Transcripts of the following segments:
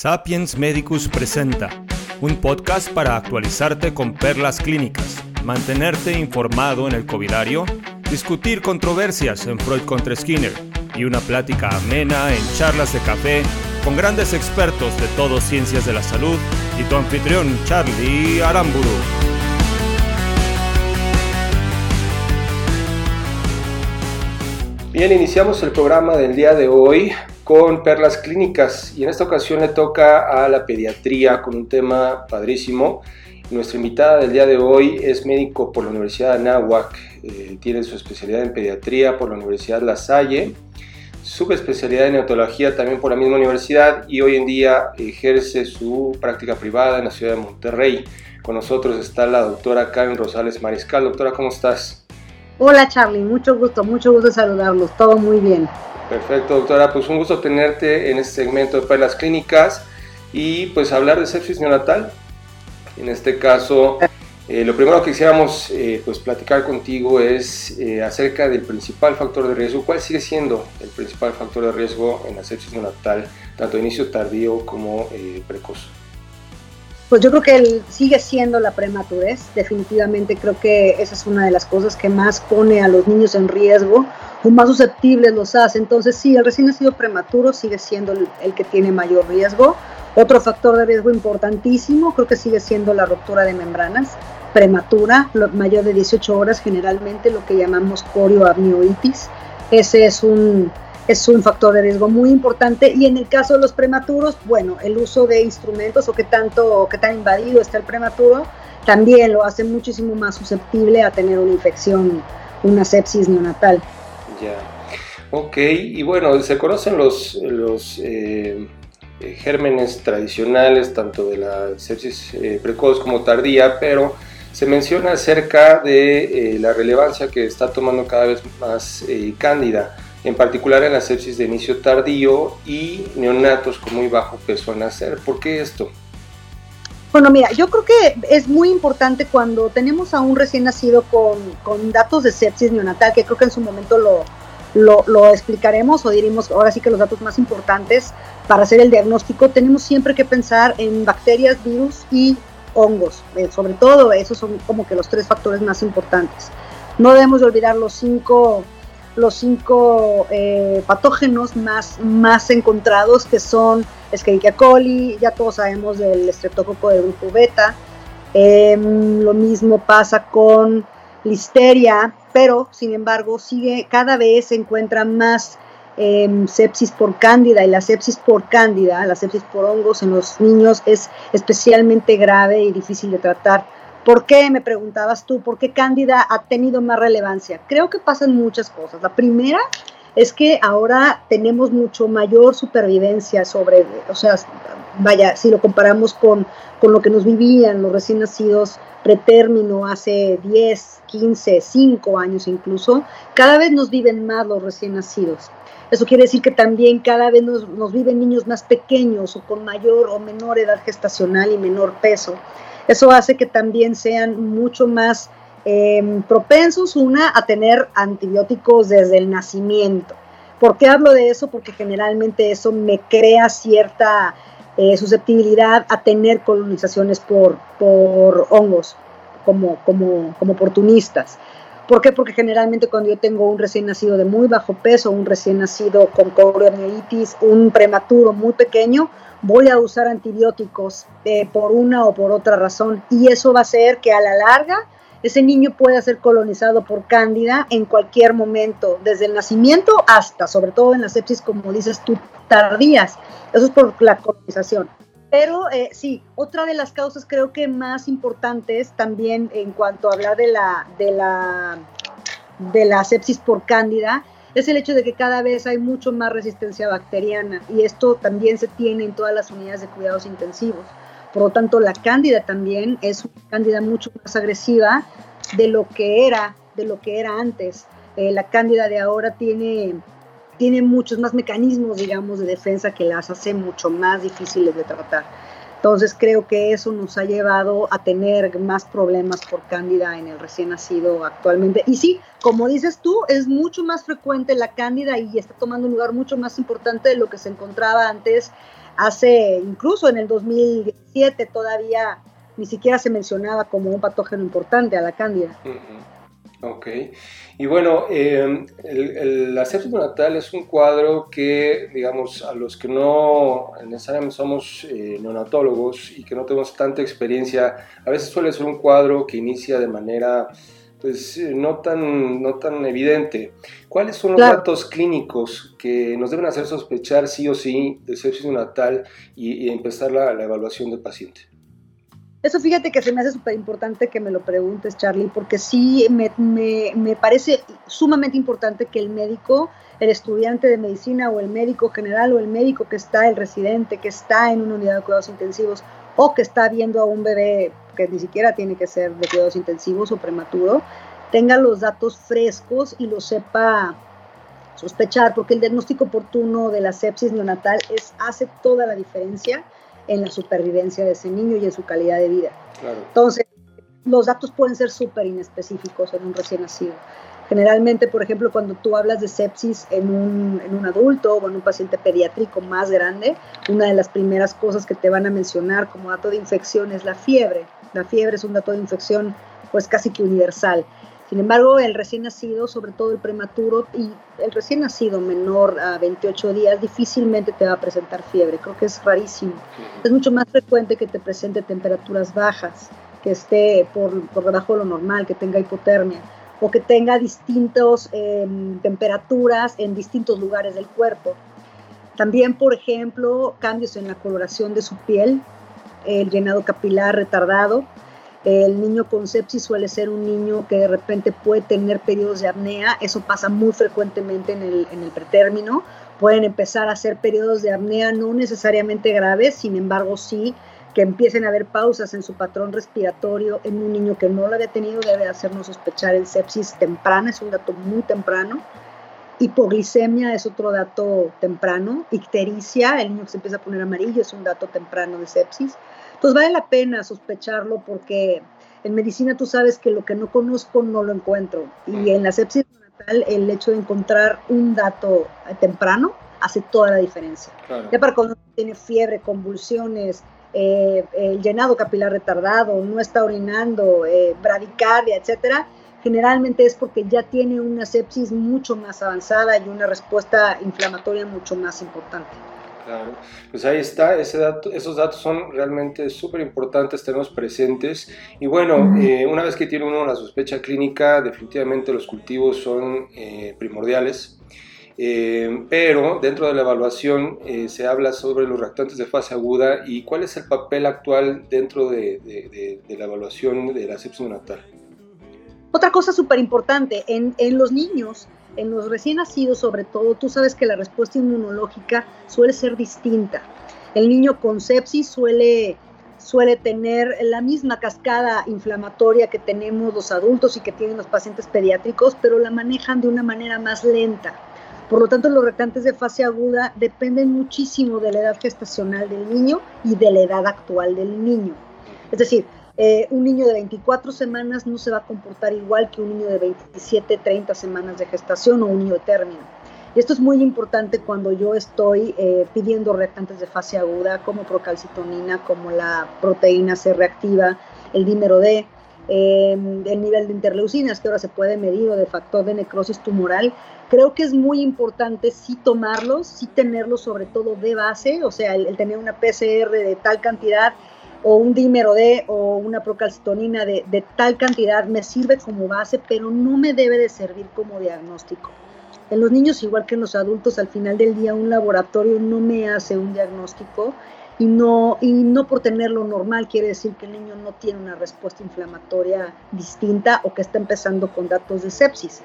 Sapiens Medicus presenta un podcast para actualizarte con perlas clínicas, mantenerte informado en el covidario, discutir controversias en Freud contra Skinner y una plática amena en charlas de café con grandes expertos de todo ciencias de la salud y tu anfitrión Charlie Aramburu. Bien, iniciamos el programa del día de hoy con perlas clínicas y en esta ocasión le toca a la pediatría con un tema padrísimo. Nuestra invitada del día de hoy es médico por la Universidad de Anáhuac, eh, tiene su especialidad en pediatría por la Universidad La Salle, subespecialidad en neonatología también por la misma universidad y hoy en día ejerce su práctica privada en la ciudad de Monterrey. Con nosotros está la doctora Karen Rosales Mariscal. Doctora, ¿cómo estás? Hola Charlie, mucho gusto, mucho gusto saludarlos, todo muy bien. Perfecto, doctora. Pues un gusto tenerte en este segmento de Perlas Clínicas y pues hablar de sepsis neonatal. En este caso, eh, lo primero que quisiéramos eh, pues platicar contigo es eh, acerca del principal factor de riesgo. ¿Cuál sigue siendo el principal factor de riesgo en la sepsis neonatal, tanto de inicio tardío como precoz? Pues yo creo que sigue siendo la prematurez. Definitivamente creo que esa es una de las cosas que más pone a los niños en riesgo o más susceptibles los hace. Entonces sí, el recién nacido prematuro sigue siendo el, que tiene mayor riesgo. Otro factor de riesgo importantísimo creo que sigue siendo la ruptura de membranas prematura, mayor de 18 horas generalmente, lo que llamamos corioamnioitis. Ese es un, es un factor de riesgo muy importante y en el caso de los prematuros, bueno, el uso de instrumentos o que tanto, que tan invadido está el prematuro, también lo hace muchísimo más susceptible a tener una infección, una sepsis neonatal. Ya. Ok, y bueno, se conocen los, los eh, gérmenes tradicionales, tanto de la sepsis eh, precoz como tardía, pero se menciona acerca de eh, la relevancia que está tomando cada vez más cándida, en particular en la sepsis de inicio tardío y neonatos con muy bajo peso a nacer. ¿Por qué esto? Bueno, mira, yo creo que es muy importante cuando tenemos a un recién nacido con, con datos de sepsis neonatal, que creo que en su momento lo, lo, explicaremos o diremos ahora sí que los datos más importantes para hacer el diagnóstico, tenemos siempre que pensar en bacterias, virus y hongos. Eh, sobre todo, esos son como que los tres factores más importantes. No debemos de olvidar los cinco los cinco eh, patógenos más, más encontrados que son Escherichia coli, ya todos sabemos del estreptococo del grupo beta, em, lo mismo pasa con listeria, pero sin embargo sigue cada vez se encuentra más em, sepsis por cándida y la sepsis por cándida, la sepsis por hongos en los niños es especialmente grave y difícil de tratar ¿Por qué? Me preguntabas tú, ¿por qué Cándida ha tenido más relevancia? Creo que pasan muchas cosas. La primera es que ahora tenemos mucho mayor supervivencia sobre, o sea, vaya, si lo comparamos con, con lo que nos vivían los recién nacidos pretérmino hace 10, 15, 5 años incluso, cada vez nos viven más los recién nacidos. Eso quiere decir que también cada vez nos, nos viven niños más pequeños o con mayor o menor edad gestacional y menor peso. Eso hace que también sean mucho más em, propensos, una, a tener antibióticos desde el nacimiento. ¿Por qué hablo de eso? Porque generalmente eso me crea cierta eh, susceptibilidad a tener colonizaciones por, por hongos como, como, como oportunistas. ¿Por qué? Porque generalmente cuando yo tengo un recién nacido de muy bajo peso, un recién nacido con coriamnitis, un prematuro muy pequeño, voy a usar antibióticos eh, por una o por otra razón y eso va a hacer que a la larga ese niño pueda ser colonizado por cándida en cualquier momento, desde el nacimiento hasta, sobre todo en la sepsis, como dices tú, tardías. Eso es por la colonización. Pero eh, sí, otra de las causas creo que más importantes también en cuanto a hablar de la, de la, de la sepsis por cándida es el hecho de que cada vez hay mucho más resistencia bacteriana y esto también se tiene en todas las unidades de cuidados intensivos. Por lo tanto, la cándida también es una cándida mucho más agresiva de lo que era, de lo que era antes. Eh, la cándida de ahora tiene, tiene muchos más mecanismos, digamos, de defensa que las hace mucho más difíciles de tratar. Entonces creo que eso nos ha llevado a tener más problemas por cándida en el recién nacido actualmente. Y sí, como dices tú, es mucho más frecuente la cándida y está tomando un lugar mucho más importante de lo que se encontraba antes Hace, incluso en el 2017 todavía ni siquiera se mencionaba como un patógeno importante a la cándida. Ok. Y bueno, eh, el, la sepsis neonatal es un cuadro que, digamos, a los que no necesariamente somos eh, neonatólogos y que no tenemos tanta experiencia, a veces suele ser un cuadro que inicia de manera pues no tan, no tan evidente. ¿Cuáles son los datos clínicos que nos deben hacer sospechar sí o sí de sepsis neonatal y, empezar la, la evaluación del paciente? Eso fíjate que se me hace súper importante que me lo preguntes, Charlie, porque sí me, me, parece sumamente importante que el médico, el estudiante de medicina o el médico general o el médico que está, el residente que está en una unidad de cuidados intensivos o que está viendo a un bebé que ni siquiera tiene que ser de cuidados intensivos o prematuro, tenga los datos frescos y lo sepa sospechar, porque el diagnóstico oportuno de la sepsis neonatal es, hace toda la diferencia en la supervivencia de ese niño y en su calidad de vida. Entonces, los datos pueden ser súper inespecíficos en un recién nacido. Generalmente, por ejemplo, cuando tú hablas de sepsis en un, en un adulto o en un paciente pediátrico más grande, una de las primeras cosas que te van a mencionar como dato de infección es la fiebre. La fiebre es un dato de infección pues casi que universal. Sin embargo, el recién nacido, sobre todo el prematuro y el recién nacido menor a 28 días, difícilmente te va a presentar fiebre. Creo que es rarísimo. Es mucho más frecuente que te presente temperaturas bajas, que esté por, por debajo de lo normal, que tenga hipotermia o que tenga distintas em, temperaturas en distintos lugares del cuerpo. También, por ejemplo, cambios en la coloración de su piel, el llenado capilar retardado, el niño con sepsis suele ser un niño que de repente puede tener periodos de apnea, eso pasa muy frecuentemente en el, en el pretérmino. Pueden empezar a hacer periodos de apnea no necesariamente graves, sin embargo sí que empiecen a haber pausas en su patrón respiratorio en un niño que no lo había tenido debe hacernos sospechar el sepsis temprana, es un dato muy temprano. Hipoglicemia es otro dato temprano. Ictericia, el niño que se empieza a poner amarillo, es un dato temprano de sepsis. Entonces vale la pena sospecharlo porque en medicina tú sabes que lo que no conozco no lo encuentro. Y en la sepsis natal el hecho de encontrar un dato temprano hace toda la diferencia. Ya para cuando tiene fiebre, convulsiones, eh, el llenado capilar retardado, no está orinando, eh, bradicardia, etcétera, generalmente es porque ya tiene una sepsis mucho más avanzada y una respuesta inflamatoria mucho más importante. Claro, pues ahí está, ese dato, esos datos son realmente súper importantes tenerlos presentes. Y bueno, eh, una vez que tiene uno la sospecha clínica, definitivamente los cultivos son eh, primordiales. Eh, pero dentro de la evaluación se habla sobre los reactantes de fase aguda y cuál es el papel actual dentro de, de la evaluación de la sepsis neonatal. Otra cosa súper importante, en, en los niños en los recién nacidos sobre todo, tú sabes que la respuesta inmunológica suele ser distinta. El niño con sepsis suele, suele tener la misma cascada inflamatoria que tenemos los adultos y que tienen los pacientes pediátricos, pero la manejan de una manera más lenta. Por lo tanto, los reactantes de fase aguda dependen muchísimo de la edad gestacional del niño y de la edad actual del niño. Es decir, eh, un niño de 24 semanas no se va a comportar igual que un niño de 27, 30 semanas de gestación o un niño de término. Y esto es muy importante cuando yo estoy eh, pidiendo reactantes de fase aguda como procalcitonina, como la proteína C reactiva, el dímero D, em, el nivel de interleucinas que ahora se puede medir o de factor de necrosis tumoral. Creo que es muy importante sí tomarlos, sí tenerlos sobre todo de base, o sea, el tener una PCR de tal cantidad o un dímero D o una procalcitonina de, tal cantidad me sirve como base, pero no me debe de servir como diagnóstico. En los niños, igual que en los adultos, al final del día un laboratorio no me hace un diagnóstico y no, y no por tenerlo normal quiere decir que el niño no tiene una respuesta inflamatoria distinta o que está empezando con datos de sepsis.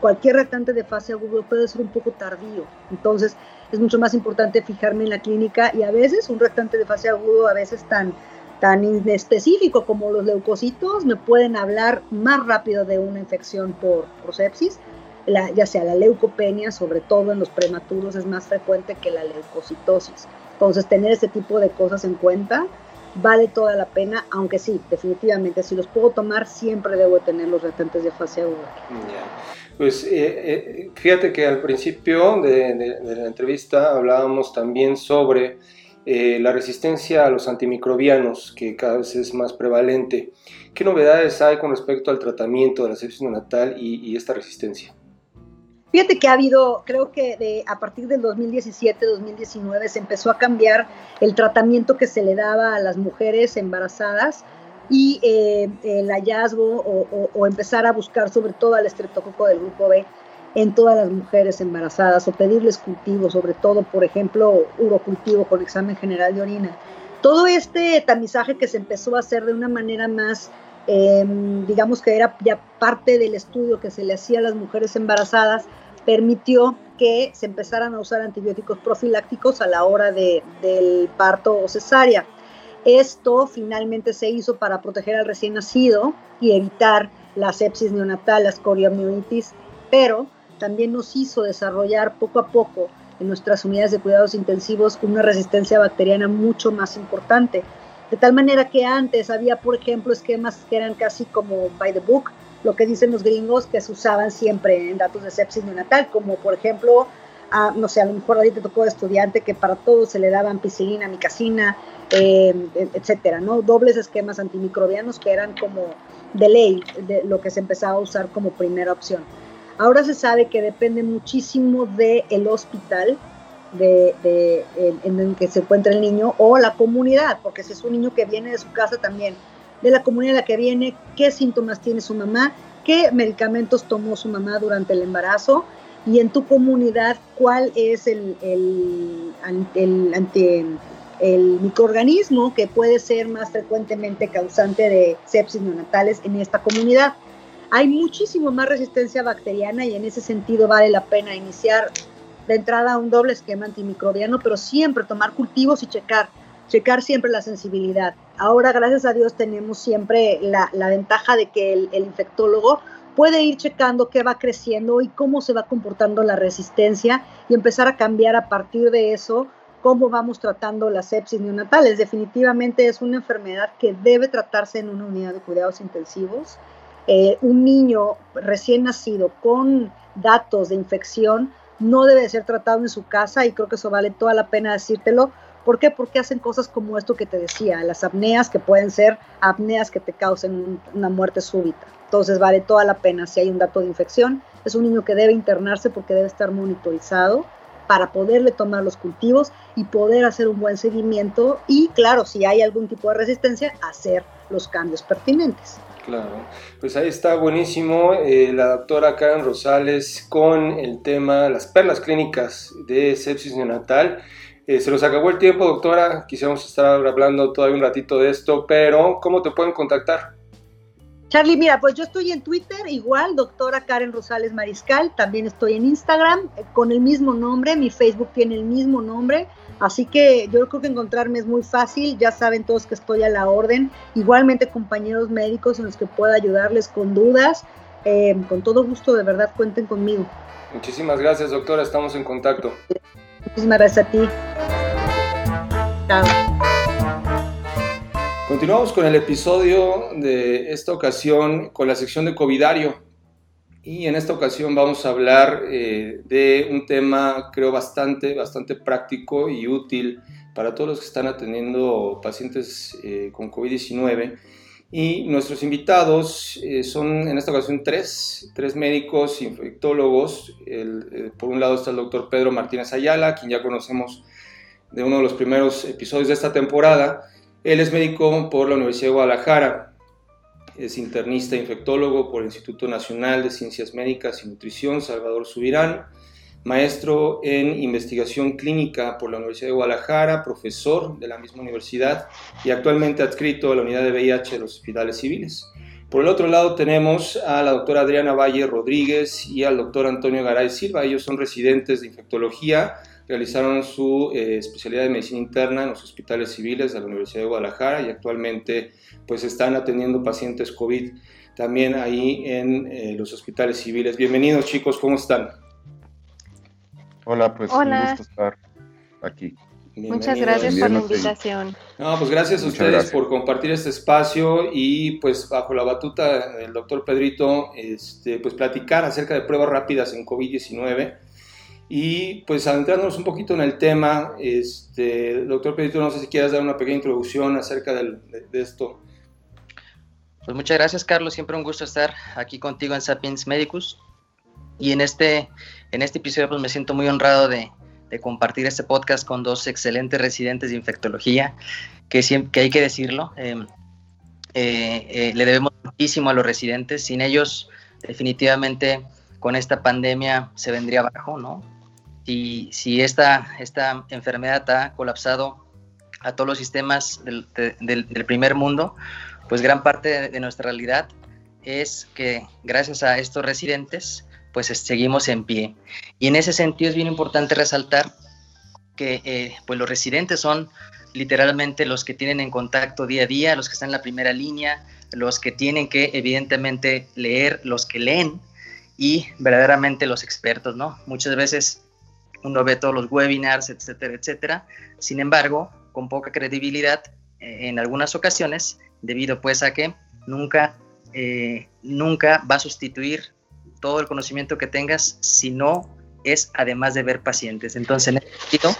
Cualquier reactante de fase aguda puede ser un poco tardío, entonces es mucho más importante fijarme en la clínica y a veces un reactante de fase agudo, a veces tan, tan inespecífico como los leucocitos, me pueden hablar más rápido de una infección por, por sepsis, ya sea la leucopenia, sobre todo en los prematuros, es más frecuente que la leucocitosis. Entonces, tener ese tipo de cosas en cuenta vale toda la pena, aunque sí, definitivamente, si los puedo tomar, siempre debo tener los reactantes de fase aguda. Pues eh, eh, fíjate que al principio de, la entrevista hablábamos también sobre eh, la resistencia a los antimicrobianos, que cada vez es más prevalente. ¿Qué novedades hay con respecto al tratamiento de la sepsis neonatal y, esta resistencia? Fíjate que ha habido, creo que de, a partir del 2017-2019 se empezó a cambiar el tratamiento que se le daba a las mujeres embarazadas y eh, el hallazgo o, o, empezar a buscar sobre todo al estreptococo del grupo B en todas las mujeres embarazadas o pedirles cultivo, sobre todo, por ejemplo, urocultivo con examen general de orina. Todo este tamizaje que se empezó a hacer de una manera más, em, digamos que era ya parte del estudio que se le hacía a las mujeres embarazadas, permitió que se empezaran a usar antibióticos profilácticos a la hora de, del parto o cesárea. Esto finalmente se hizo para proteger al recién nacido y evitar la sepsis neonatal, la escoriomionitis, pero también nos hizo desarrollar poco a poco en nuestras unidades de cuidados intensivos una resistencia bacteriana mucho más importante. De tal manera que antes había, por ejemplo, esquemas que eran casi como by the book, lo que dicen los gringos que se usaban siempre en datos de sepsis neonatal, como por ejemplo, no sé, a lo mejor a ti te tocó de estudiante que para todo se le daban ampicilina, micacina, eh, etcétera, ¿no? Dobles esquemas antimicrobianos que eran como de ley, de lo que se empezaba a usar como primera opción. Ahora se sabe que depende muchísimo del hospital de, en, el que se encuentra el niño o la comunidad, porque si es un niño que viene de su casa también, de la comunidad en la que viene, qué síntomas tiene su mamá, qué medicamentos tomó su mamá durante el embarazo y en tu comunidad cuál es el, el, el, el microorganismo que puede ser más frecuentemente causante de sepsis neonatales en esta comunidad. Hay muchísimo más resistencia bacteriana y en ese sentido vale la pena iniciar de entrada un doble esquema antimicrobiano, pero siempre tomar cultivos y checar, checar siempre la sensibilidad. Ahora, gracias a Dios, tenemos siempre la, ventaja de que el, el, infectólogo puede ir checando qué va creciendo y cómo se va comportando la resistencia y empezar a cambiar a partir de eso cómo vamos tratando las sepsis neonatales. Definitivamente es una enfermedad que debe tratarse en una unidad de cuidados intensivos eh, un niño recién nacido con datos de infección no debe ser tratado en su casa y creo que eso vale toda la pena decírtelo. ¿Por qué? Porque hacen cosas como esto que te decía, las apneas que pueden ser apneas que te causen una muerte súbita. Entonces vale toda la pena si hay un dato de infección. Es un niño que debe internarse porque debe estar monitorizado para poderle tomar los cultivos y poder hacer un buen seguimiento y claro, si hay algún tipo de resistencia, hacer los cambios pertinentes. Claro, pues ahí está buenísimo eh, la doctora Karen Rosales con el tema las perlas clínicas de sepsis neonatal. Eh, se nos acabó el tiempo, doctora. Quisiéramos estar hablando todavía un ratito de esto, pero ¿cómo te pueden contactar? Charlie, mira, pues yo estoy en Twitter, igual, doctora Karen Rosales Mariscal. También estoy en Instagram eh, con el mismo nombre. Mi Facebook tiene el mismo nombre. Así que yo creo que encontrarme es muy fácil, ya saben todos que estoy a la orden. Igualmente compañeros médicos en los que pueda ayudarles con dudas. Eh, con todo gusto, de verdad, cuenten conmigo. Muchísimas gracias, doctora. Estamos en contacto. Muchísimas gracias a ti. Continuamos con el episodio de esta ocasión con la sección de Covidario. Y en esta ocasión vamos a hablar eh, de un tema, creo, bastante, bastante práctico y útil para todos los que están atendiendo pacientes eh, con COVID-19. Y nuestros invitados eh, son en esta ocasión tres, tres médicos infectólogos. por un lado está el doctor Pedro Martínez Ayala, quien ya conocemos de uno de los primeros episodios de esta temporada. Él es médico por la Universidad de Guadalajara es internista infectólogo por el Instituto Nacional de Ciencias Médicas y Nutrición, Salvador Subirán, maestro en investigación clínica por la Universidad de Guadalajara, profesor de la misma universidad y actualmente adscrito a la unidad de VIH de los hospitales civiles. Por el otro lado tenemos a la doctora Adriana Valle Rodríguez y al doctor Antonio Garay Silva. Ellos son residentes de infectología realizaron su eh, especialidad de medicina interna en los hospitales civiles de la Universidad de Guadalajara y actualmente pues están atendiendo pacientes COVID también ahí en eh, los hospitales civiles. Bienvenidos chicos, ¿cómo están? Hola, pues un gusto estar aquí. Muchas gracias por la invitación. No, pues gracias a ustedes por compartir este espacio y pues bajo la batuta del doctor Pedrito, este, pues platicar acerca de pruebas rápidas en COVID-19 Y pues adentrándonos un poquito en el tema, este, doctor Pedrito, no sé si quieras dar una pequeña introducción acerca de, esto. Pues muchas gracias, Carlos. Siempre un gusto estar aquí contigo en Sapiens Medicus. Y en este, en este episodio pues me siento muy honrado de, de compartir este podcast con dos excelentes residentes de infectología, que, que hay que decirlo. Em, eh, eh, le debemos muchísimo a los residentes. Sin ellos, definitivamente, con esta pandemia se vendría abajo, ¿no? Si, si esta, esta enfermedad ha colapsado a todos los sistemas del, del, primer mundo, pues gran parte de, nuestra realidad es que gracias a estos residentes, pues seguimos en pie. Y en ese sentido es bien importante resaltar que eh, pues los residentes son literalmente los que tienen en contacto día a día, los que están en la primera línea, los que tienen que evidentemente leer, los que leen y verdaderamente los expertos, ¿no? Muchas veces uno ve todos los webinars, etcétera, etcétera, sin embargo, con poca credibilidad eh, en algunas ocasiones, debido pues a que nunca, eh, nunca va a sustituir todo el conocimiento que tengas si no es además de ver pacientes. Entonces, en este sentido,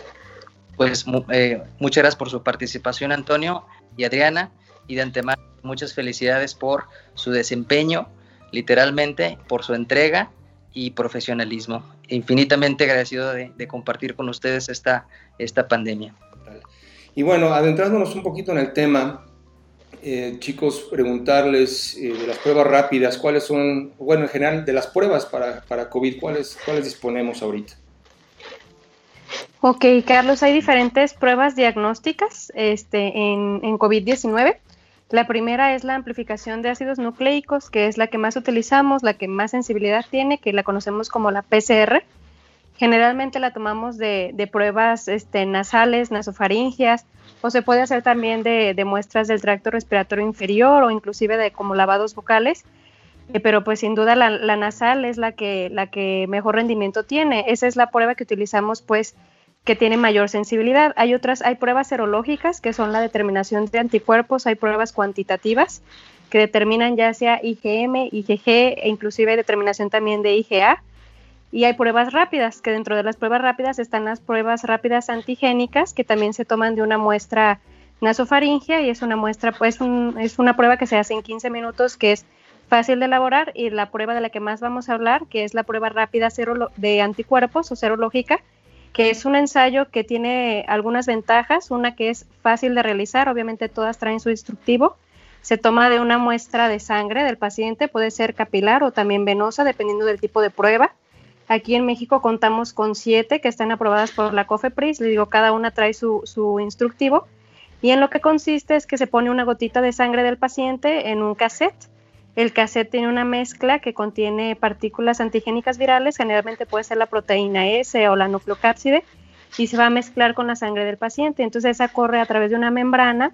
pues eh, muchas gracias por su participación, Antonio y Adriana, y de antemano muchas felicidades por su desempeño, literalmente, por su entrega y profesionalismo. Infinitamente agradecido de, compartir con ustedes esta, esta pandemia. Y bueno, adentrándonos un poquito en el tema, eh, chicos, preguntarles eh, de las pruebas rápidas, cuáles son, bueno, en general, de las pruebas para, para COVID, ¿cuáles, cuáles disponemos ahorita. Ok, Carlos, hay diferentes pruebas diagnósticas este, en, en COVID-19. La primera es la amplificación de ácidos nucleicos, que es la que más utilizamos, la que más sensibilidad tiene, que la conocemos como la PCR. Generalmente la tomamos de, de pruebas este, nasales, nasofaringias, o se puede hacer también de, muestras del tracto respiratorio inferior o inclusive de como lavados vocales. Eh, pero pues sin duda la, la, nasal es la que, la que mejor rendimiento tiene. Esa es la prueba que utilizamos pues que tiene mayor sensibilidad. Hay otras, hay pruebas serológicas que son la determinación de anticuerpos, hay pruebas cuantitativas que determinan ya sea IgM, IgG e inclusive determinación también de IgA. Y hay pruebas rápidas, que dentro de las pruebas rápidas están las pruebas rápidas antigénicas, que también se toman de una muestra nasofaringia y es una muestra, pues es una prueba que se hace en 15 minutos, que es fácil de elaborar y la prueba de la que más vamos a hablar, que es la prueba rápida de anticuerpos o serológica, que es un ensayo que tiene algunas ventajas, una que es fácil de realizar, obviamente todas traen su instructivo, se toma de una muestra de sangre del paciente, puede ser capilar o también venosa, dependiendo del tipo de prueba. Aquí en México contamos con siete que están aprobadas por la COFEPRIS, le digo, cada una trae su, instructivo, y en lo que consiste es que se pone una gotita de sangre del paciente en un cassette, el cassette tiene una mezcla que contiene partículas antigénicas virales, generalmente puede ser la proteína S o la nucleocápside, y se va a mezclar con la sangre del paciente. Entonces esa corre a través de una membrana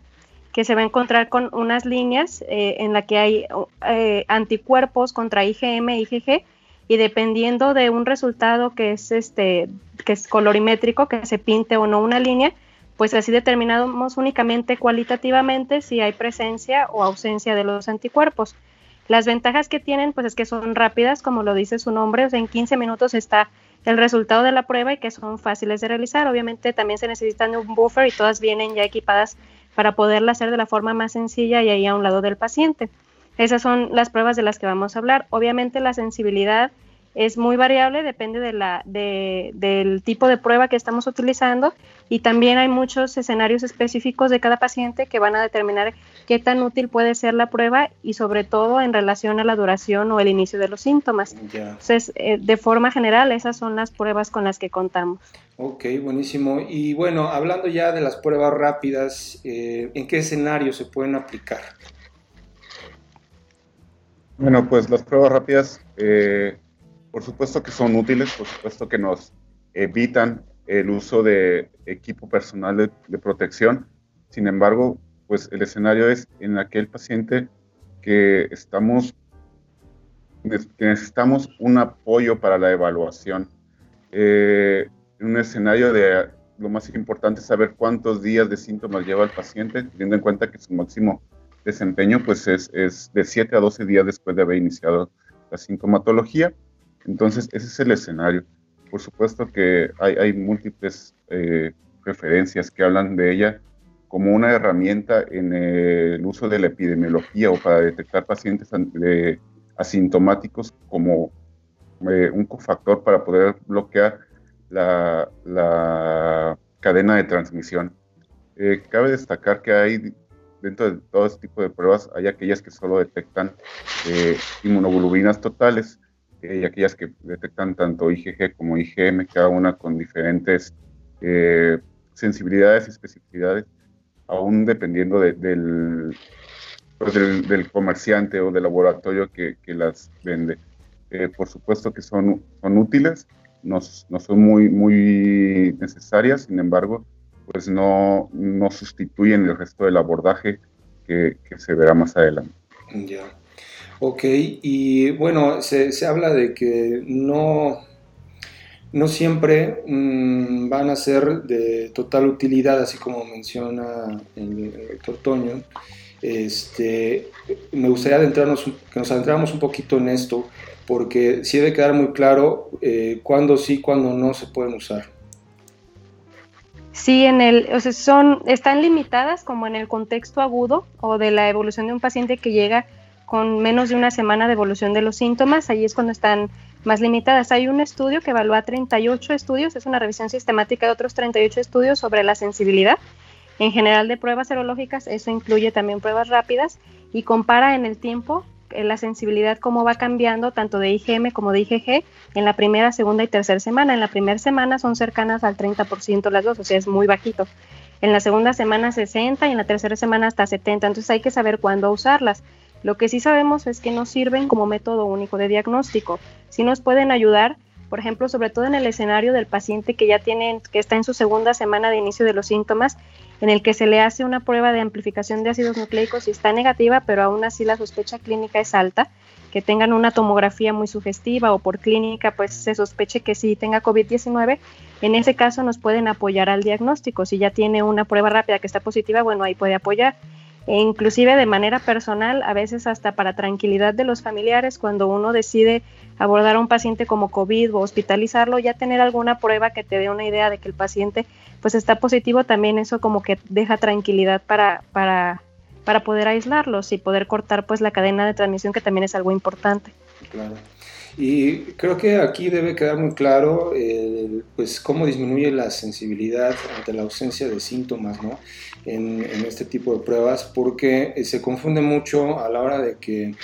que se va a encontrar con unas líneas eh, en la que hay eh, anticuerpos contra IgM IgG y dependiendo de un resultado que es este que es colorimétrico, que se pinte o no una línea, pues así determinamos únicamente cualitativamente si hay presencia o ausencia de los anticuerpos. Las ventajas que tienen, pues es que son rápidas, como lo dice su nombre, o sea, en 15 minutos está el resultado de la prueba y que son fáciles de realizar. Obviamente también se necesitan un buffer y todas vienen ya equipadas para poderla hacer de la forma más sencilla y ahí a un lado del paciente. Esas son las pruebas de las que vamos a hablar. Obviamente la sensibilidad es muy variable, depende de la, de, del tipo de prueba que estamos utilizando y también hay muchos escenarios específicos de cada paciente que van a determinar qué tan útil puede ser la prueba y sobre todo en relación a la duración o el inicio de los síntomas. Entonces, eh, de forma general, esas son las pruebas con las que contamos. Ok, buenísimo. Y bueno, hablando ya de las pruebas rápidas, eh, ¿en qué escenario se pueden aplicar? Bueno, pues las pruebas rápidas eh, por supuesto que son útiles, por supuesto que nos evitan el uso de equipo personal de, protección. Sin embargo, pues el escenario es en aquel paciente que estamos que necesitamos un apoyo para la evaluación. Eh, en un escenario de lo más importante es saber cuántos días de síntomas lleva el paciente, teniendo en cuenta que su máximo desempeño pues es, de 7 a 12 días después de haber iniciado la sintomatología. Entonces, ese es el escenario. por supuesto que hay, múltiples referencias que hablan de ella como una herramienta en el uso de la epidemiología o para detectar pacientes asintomáticos como un cofactor para poder bloquear la, la cadena de transmisión. Eh, cabe destacar que hay dentro de todo este tipo de pruebas, hay aquellas que solo detectan eh, inmunoglobulinas totales eh, y aquellas que detectan tanto IgG como IgM, cada una con diferentes sensibilidades y especificidades, aún dependiendo pues, del, del, comerciante o del laboratorio que, que las vende. por supuesto que son, son útiles, no, no son muy, muy necesarias, sin embargo, pues no, no sustituyen el resto del abordaje que, se verá más adelante. Ya. Ok, y bueno, se, se habla de que no, no siempre mm, van a ser de total utilidad, así como menciona el, doctor Toño. Este, me gustaría adentrarnos, que nos adentráramos un poquito en esto, porque sí debe quedar muy claro eh, cuándo sí, cuándo no se pueden usar. Sí, en el, o sea, son, están limitadas como en el contexto agudo o de la evolución de un paciente que llega con menos de una semana de evolución de los síntomas, ahí es cuando están más limitadas. Hay un estudio que evalúa 38 estudios, es una revisión sistemática de otros 38 estudios sobre la sensibilidad en general de pruebas serológicas, eso incluye también pruebas rápidas y compara en el tiempo la sensibilidad cómo va cambiando tanto de IgM como de IgG en la primera, segunda y tercera semana. En la primera semana son cercanas al 30% las dos, o sea, es muy bajito. En la segunda semana 60 y en la tercera semana hasta 70. Entonces hay que saber cuándo usarlas. Lo que sí sabemos es que no sirven como método único de diagnóstico. Sí nos pueden ayudar, por ejemplo, sobre todo en el escenario del paciente que ya tiene, que está en su segunda semana de inicio de los síntomas en el que se le hace una prueba de amplificación de ácidos nucleicos y está negativa, pero aún así la sospecha clínica es alta, que tengan una tomografía muy sugestiva o por clínica pues se sospeche que sí tenga COVID-19, en ese caso nos pueden apoyar al diagnóstico. Si ya tiene una prueba rápida que está positiva, bueno, ahí puede apoyar. E inclusive de manera personal, a veces hasta para tranquilidad de los familiares, cuando uno decide abordar a un paciente como COVID o hospitalizarlo, ya tener alguna prueba que te dé una idea de que el paciente pues está positivo, también eso como que deja tranquilidad para, para, para poder aislarlos y poder cortar pues la cadena de transmisión que también es algo importante. Claro. Y creo que aquí debe quedar muy claro pues cómo disminuye la sensibilidad ante la ausencia de síntomas ¿no? en, en este tipo de pruebas, porque se confunde mucho a la hora de que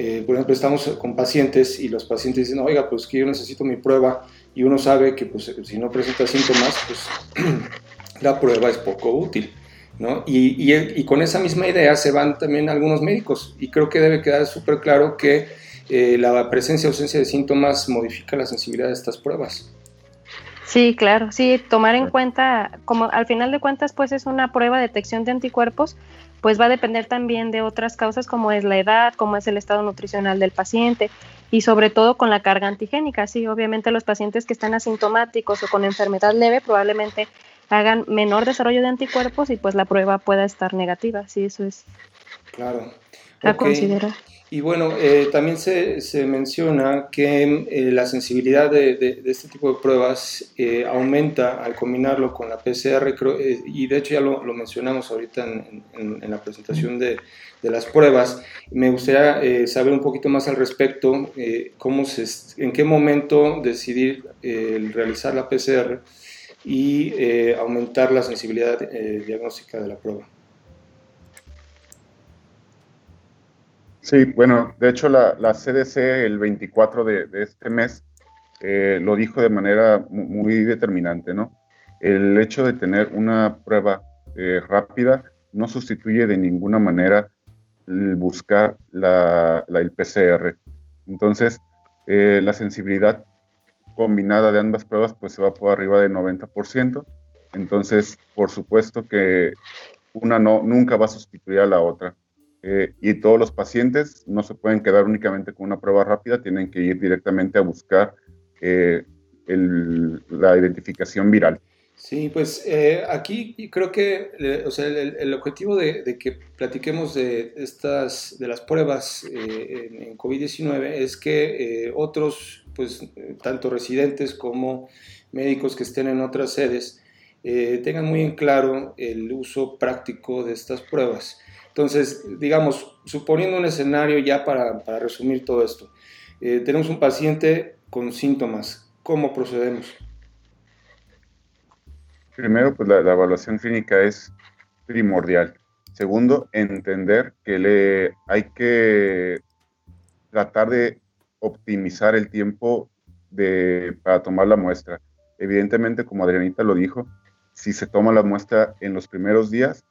eh, por ejemplo, estamos con pacientes y los pacientes dicen, oiga, pues que yo necesito mi prueba y uno sabe que pues, si no presenta síntomas, pues la prueba es poco útil. ¿no? Y, y, con esa misma idea se van también algunos médicos y creo que debe quedar súper claro que eh, la presencia o ausencia de síntomas modifica la sensibilidad de estas pruebas. Sí, claro, sí, tomar en cuenta, como al final de cuentas, pues es una prueba de detección de anticuerpos, pues va a depender también de otras causas como es la edad, como es el estado nutricional del paciente y sobre todo con la carga antigénica. Sí, obviamente los pacientes que están asintomáticos o con enfermedad leve probablemente hagan menor desarrollo de anticuerpos y pues la prueba pueda estar negativa. Sí, eso es claro. a considerar. Y bueno, eh, también se, se, menciona que eh, la sensibilidad de, este tipo de pruebas eh, aumenta al combinarlo con la PCR, y de hecho ya lo, lo mencionamos ahorita en, en, la presentación de, de, las pruebas. Me gustaría saber un poquito más al respecto, cómo se, en qué momento decidir realizar la PCR y aumentar la sensibilidad diagnóstica de la prueba. Sí, bueno, de hecho la, CDC el 24 de, este mes eh, lo dijo de manera muy determinante, ¿no? El hecho de tener una prueba eh, rápida no sustituye de ninguna manera el buscar la, el PCR. Entonces, eh, la sensibilidad combinada de ambas pruebas pues se va por arriba del 90%. Entonces, por supuesto que una no, nunca va a sustituir a la otra. Eh, y todos los pacientes no se pueden quedar únicamente con una prueba rápida, tienen que ir directamente a buscar eh, la identificación viral. Sí, pues eh, aquí creo que o sea, el, objetivo de, que platiquemos de estas de las pruebas en, COVID-19 es que otros pues tanto residentes como médicos que estén en otras sedes tengan muy en claro el uso práctico de estas pruebas. Entonces, digamos, suponiendo un escenario ya para, resumir todo esto, eh, tenemos un paciente con síntomas, ¿cómo procedemos? Primero, pues la, evaluación clínica es primordial. Segundo, entender que le hay que tratar de optimizar el tiempo de, para tomar la muestra. Evidentemente, como Adrianita lo dijo, si se toma la muestra en los primeros días,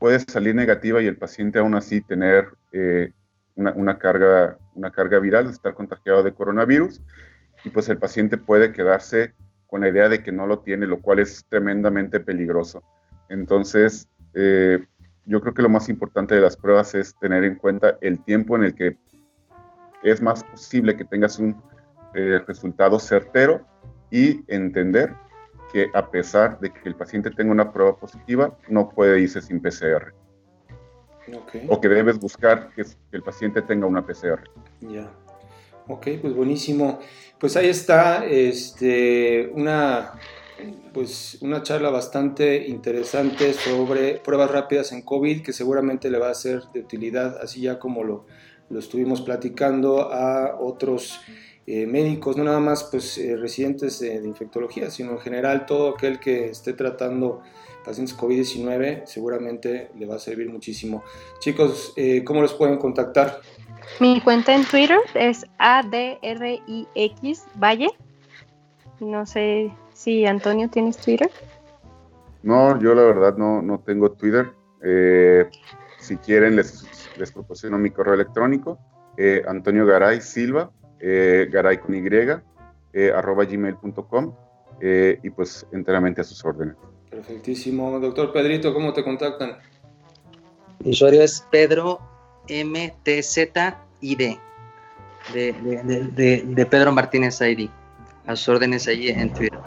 puede salir negativa y el paciente aún así tener eh, una, carga, una carga viral, estar contagiado de coronavirus, y pues el paciente puede quedarse con la idea de que no lo tiene, lo cual es tremendamente peligroso. Entonces, eh, yo creo que lo más importante de las pruebas es tener en cuenta el tiempo en el que es más posible que tengas un eh, resultado certero y entender que a pesar de que el paciente tenga una prueba positiva, no puede irse sin PCR. O que debes buscar que el paciente tenga una PCR. Ya. Ok, pues buenísimo. Pues ahí está este, una, pues una charla bastante interesante sobre pruebas rápidas en COVID que seguramente le va a ser de utilidad, así ya como lo, lo estuvimos platicando a otros eh, médicos, no nada más pues, eh, residentes de infectología, sino en general todo aquel que esté tratando pacientes COVID-19 seguramente le va a servir muchísimo. Chicos, eh, ¿cómo los pueden contactar? Mi cuenta en Twitter es ADRIX Valle. No sé si Antonio tienes Twitter. No, yo la verdad no, no tengo Twitter. si quieren les, les proporciono mi correo electrónico, Antonio Garay Silva eh, garay con y, eh, arroba gmail.com eh, y pues enteramente a sus órdenes. Perfectísimo. Doctor Pedrito, ¿cómo te contactan? Mi usuario es Pedro MTZID, de, de, de, Pedro Martínez ID. A sus órdenes allí en Twitter.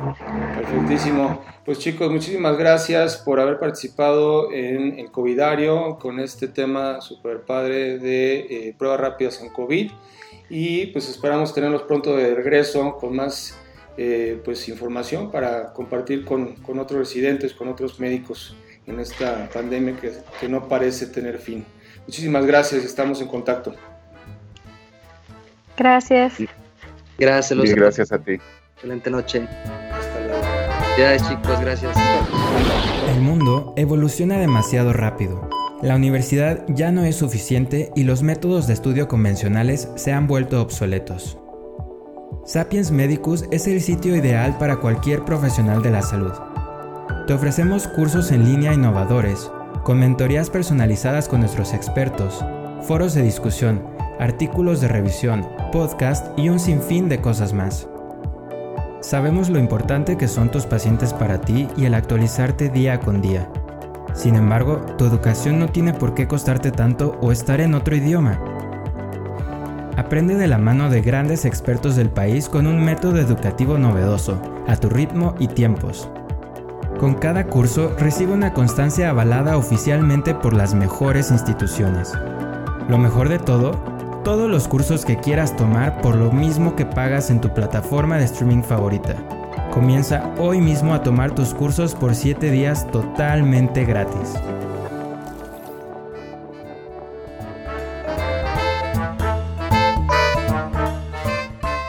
Perfectísimo. Pues chicos, muchísimas gracias por haber participado en el COVIDario con este tema super padre de eh, pruebas rápidas en COVID y pues esperamos tenerlos pronto de regreso con más eh, pues información para compartir con, con, otros residentes, con otros médicos en esta pandemia que, que no parece tener fin. Muchísimas gracias, estamos en contacto. Gracias. Gracias, y gracias a ti. Excelente noche. Hasta luego. Gracias chicos, gracias. El mundo evoluciona demasiado rápido la universidad ya no es suficiente y los métodos de estudio convencionales se han vuelto obsoletos. Sapiens Medicus es el sitio ideal para cualquier profesional de la salud. Te ofrecemos cursos en línea innovadores, con mentorías personalizadas con nuestros expertos, foros de discusión, artículos de revisión, podcast y un sinfín de cosas más. Sabemos lo importante que son tus pacientes para ti y el actualizarte día con día. Sin embargo, tu educación no tiene por qué costarte tanto o estar en otro idioma. Aprende de la mano de grandes expertos del país con un método educativo novedoso, a tu ritmo y tiempos. Con cada curso recibe una constancia avalada oficialmente por las mejores instituciones. Lo mejor de todo, todos los cursos que quieras tomar por lo mismo que pagas en tu plataforma de streaming favorita. Comienza hoy mismo a tomar tus cursos por 7 días totalmente gratis.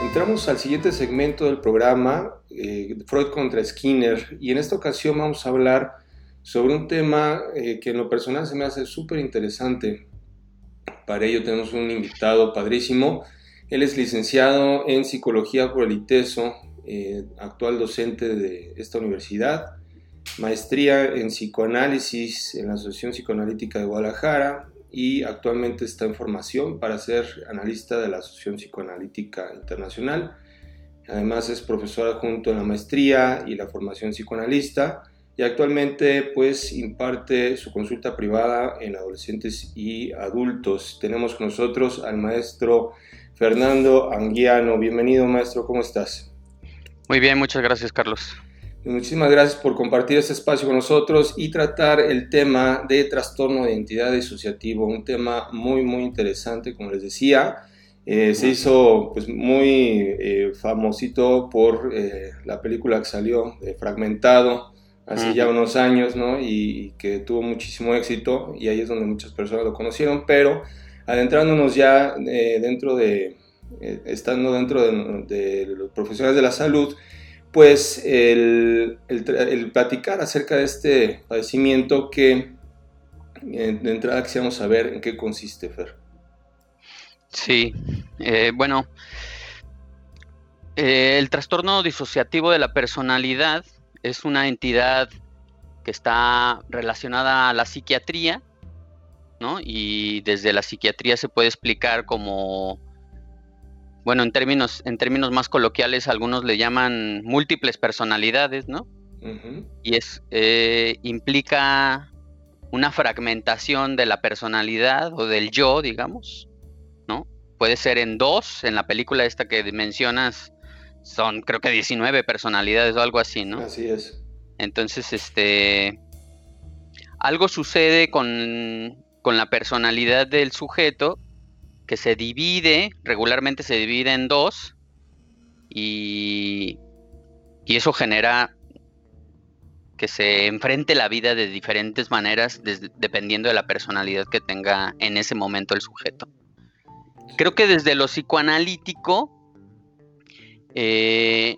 Entramos al siguiente segmento del programa, eh, Freud contra Skinner, y en esta ocasión vamos a hablar sobre un tema eh, que en lo personal se me hace súper interesante. Para ello tenemos un invitado padrísimo. Él es licenciado en psicología por el ITESO, eh, actual docente de esta universidad, maestría en psicoanálisis en la Asociación Psicoanalítica de Guadalajara y actualmente está en formación para ser analista de la Asociación Psicoanalítica Internacional. Además es profesor adjunto en la maestría y la formación psicoanalista y actualmente pues imparte su consulta privada en adolescentes y adultos. Tenemos con nosotros al maestro Fernando Anguiano. Bienvenido maestro, ¿cómo estás? Muy bien, muchas gracias, Carlos. Muchísimas gracias por compartir este espacio con nosotros y tratar el tema de trastorno de identidad disociativo, un tema muy, muy interesante, como les decía. Eh, se hizo pues, muy eh, famosito por eh, la película que salió, Fragmentado, hace ya unos años, ¿no? Y, que tuvo muchísimo éxito y ahí es donde muchas personas lo conocieron, pero adentrándonos ya dentro de, estando dentro de, los profesionales de la salud, pues el, platicar acerca de este padecimiento que de entrada quisiéramos saber en qué consiste, Fer. Sí, eh, bueno, eh, el trastorno disociativo de la personalidad es una entidad que está relacionada a la psiquiatría, ¿no? Y desde la psiquiatría se puede explicar como, bueno, en términos, en términos más coloquiales, algunos le llaman múltiples personalidades, ¿no? Y es, eh, implica una fragmentación de la personalidad o del yo, digamos, puede ser en dos, en la película esta que mencionas, son creo que 19 personalidades o algo así, ¿no? Así es. Entonces, este, algo sucede con, con la personalidad del sujeto que se divide, regularmente se divide en dos, y, y eso genera que se enfrente la vida de diferentes maneras dependiendo de la personalidad que tenga en ese momento el sujeto creo que desde lo psicoanalítico, eh,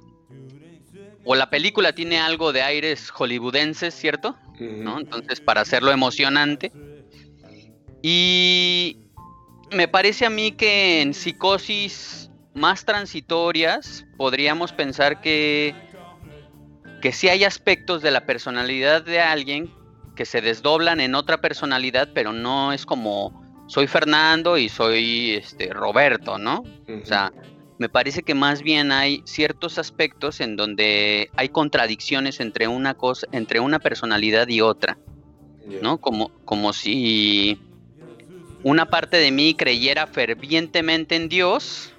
o la película tiene algo de aires hollywoodenses, ¿cierto? Entonces, para hacerlo emocionante. Y me parece a mí que en psicosis más transitorias podríamos pensar que, que sí hay aspectos de la personalidad de alguien que se desdoblan en otra personalidad, pero no es como soy Fernando y soy este Roberto, ¿no? O sea, me parece que más bien hay ciertos aspectos en donde hay contradicciones entre una cosa, entre una personalidad y otra, ¿no? Como, como si una parte de mí creyera fervientemente en Dios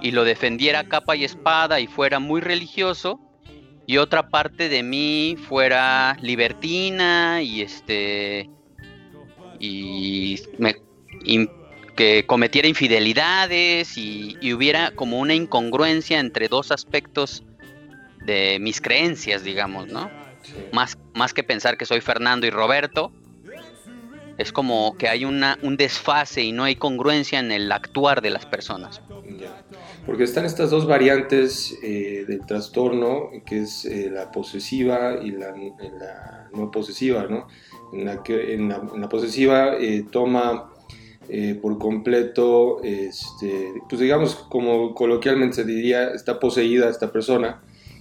y lo defendiera capa y espada y fuera muy religioso y otra parte de mí fuera libertina y este y, que cometiera infidelidades y, hubiera como una incongruencia entre dos aspectos de mis creencias, digamos, ¿no? Más, más que pensar que soy Fernando y Roberto, es como que hay una, un desfase y no hay congruencia en el actuar de las personas. Porque están estas dos variantes eh, del trastorno, que es eh, la posesiva y la, la no posesiva, ¿no? en la que en la, posesiva eh, toma eh, por completo, este, pues digamos, como coloquialmente se diría, está poseída esta persona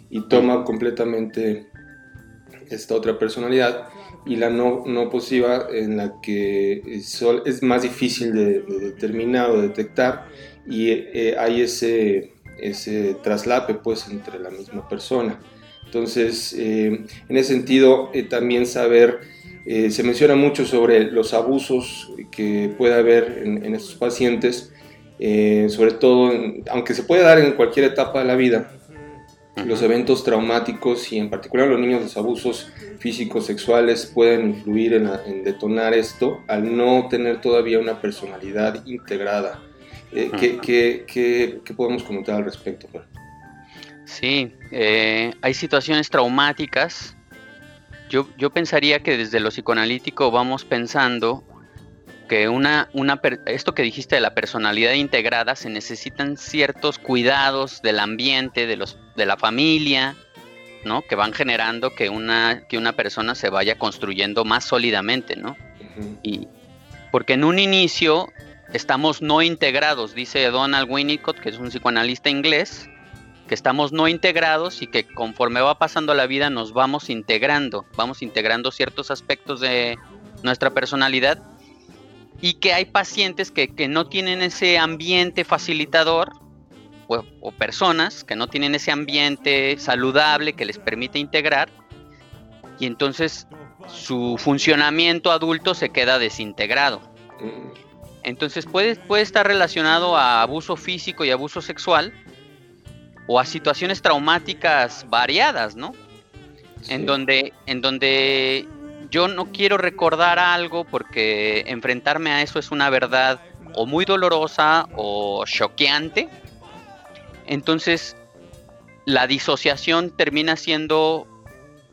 y toma completamente esta otra personalidad y la no, no posesiva en la que es, más difícil de, determinar o detectar y eh, hay ese, ese traslape pues entre la misma persona. Entonces, en ese sentido, también saber eh, se menciona mucho sobre los abusos que puede haber en, estos pacientes, eh, sobre todo, aunque se puede dar en cualquier etapa de la vida, los eventos traumáticos y en particular los niños los abusos físicos, sexuales pueden influir en, detonar esto al no tener todavía una personalidad integrada. Eh, ¿qué, podemos comentar al respecto? Sí, hay situaciones traumáticas yo, yo pensaría que desde lo psicoanalítico vamos pensando que una, una esto que dijiste de la personalidad integrada se necesitan ciertos cuidados del ambiente, de los, de la familia, ¿no? Que van generando que una, que una persona se vaya construyendo más sólidamente, ¿no? Y porque en un inicio estamos no integrados, dice Donald Winnicott, que es un psicoanalista inglés, que estamos no integrados y que conforme va pasando la vida nos vamos integrando, vamos integrando ciertos aspectos de nuestra personalidad y que hay pacientes que, no tienen ese ambiente facilitador o, o, personas que no tienen ese ambiente saludable que les permite integrar y entonces su funcionamiento adulto se queda desintegrado. Entonces puede, puede estar relacionado a abuso físico y abuso sexual, o a situaciones traumáticas variadas, ¿no? En donde, en donde yo no quiero recordar algo porque enfrentarme a eso es una verdad o muy dolorosa o choqueante. Entonces, la disociación termina siendo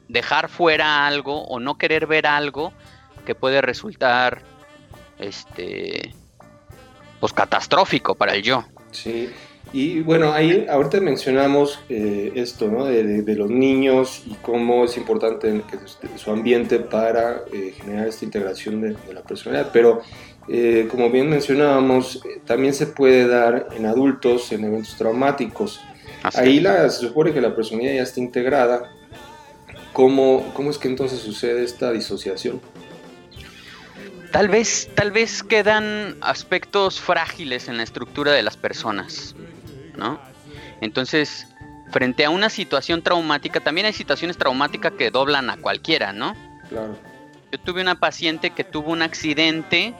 dejar fuera algo o no querer ver algo que puede resultar este pues catastrófico para el yo. Sí, y bueno, ahí ahorita mencionamos eh, esto, ¿no? De, los niños y cómo es importante su ambiente para eh, generar esta integración de, la personalidad, pero eh, como bien mencionábamos, también se puede dar en adultos en eventos traumáticos. ahí la, se supone que la personalidad ya está integrada. ¿Cómo, ¿Cómo es que entonces sucede esta disociación? Tal vez, tal vez quedan aspectos frágiles en la estructura de las personas. ¿No? Entonces, frente a una situación traumática, también hay situaciones traumáticas que doblan a cualquiera, ¿no? Claro. Yo tuve una paciente que tuvo un accidente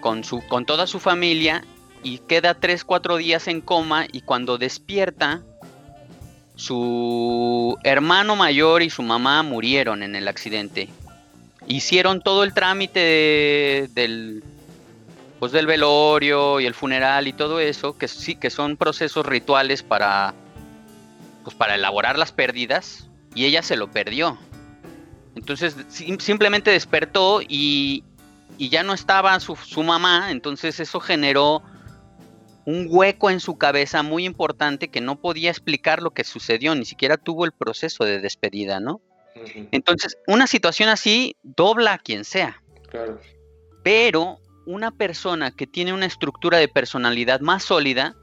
con, su, con toda su familia y queda 3, 4 días en coma y cuando despierta, su hermano mayor y su mamá murieron en el accidente. Hicieron todo el trámite del pues del velorio y el funeral y todo eso, que sí que son procesos rituales para pues para elaborar las pérdidas y ella se lo perdió. Entonces simplemente despertó y, y ya no estaba su, su, mamá, entonces eso generó un hueco en su cabeza muy importante que no podía explicar lo que sucedió, ni siquiera tuvo el proceso de despedida, ¿no? Entonces, una situación así dobla a quien sea. Claro. Pero una persona que tiene una estructura de personalidad más sólida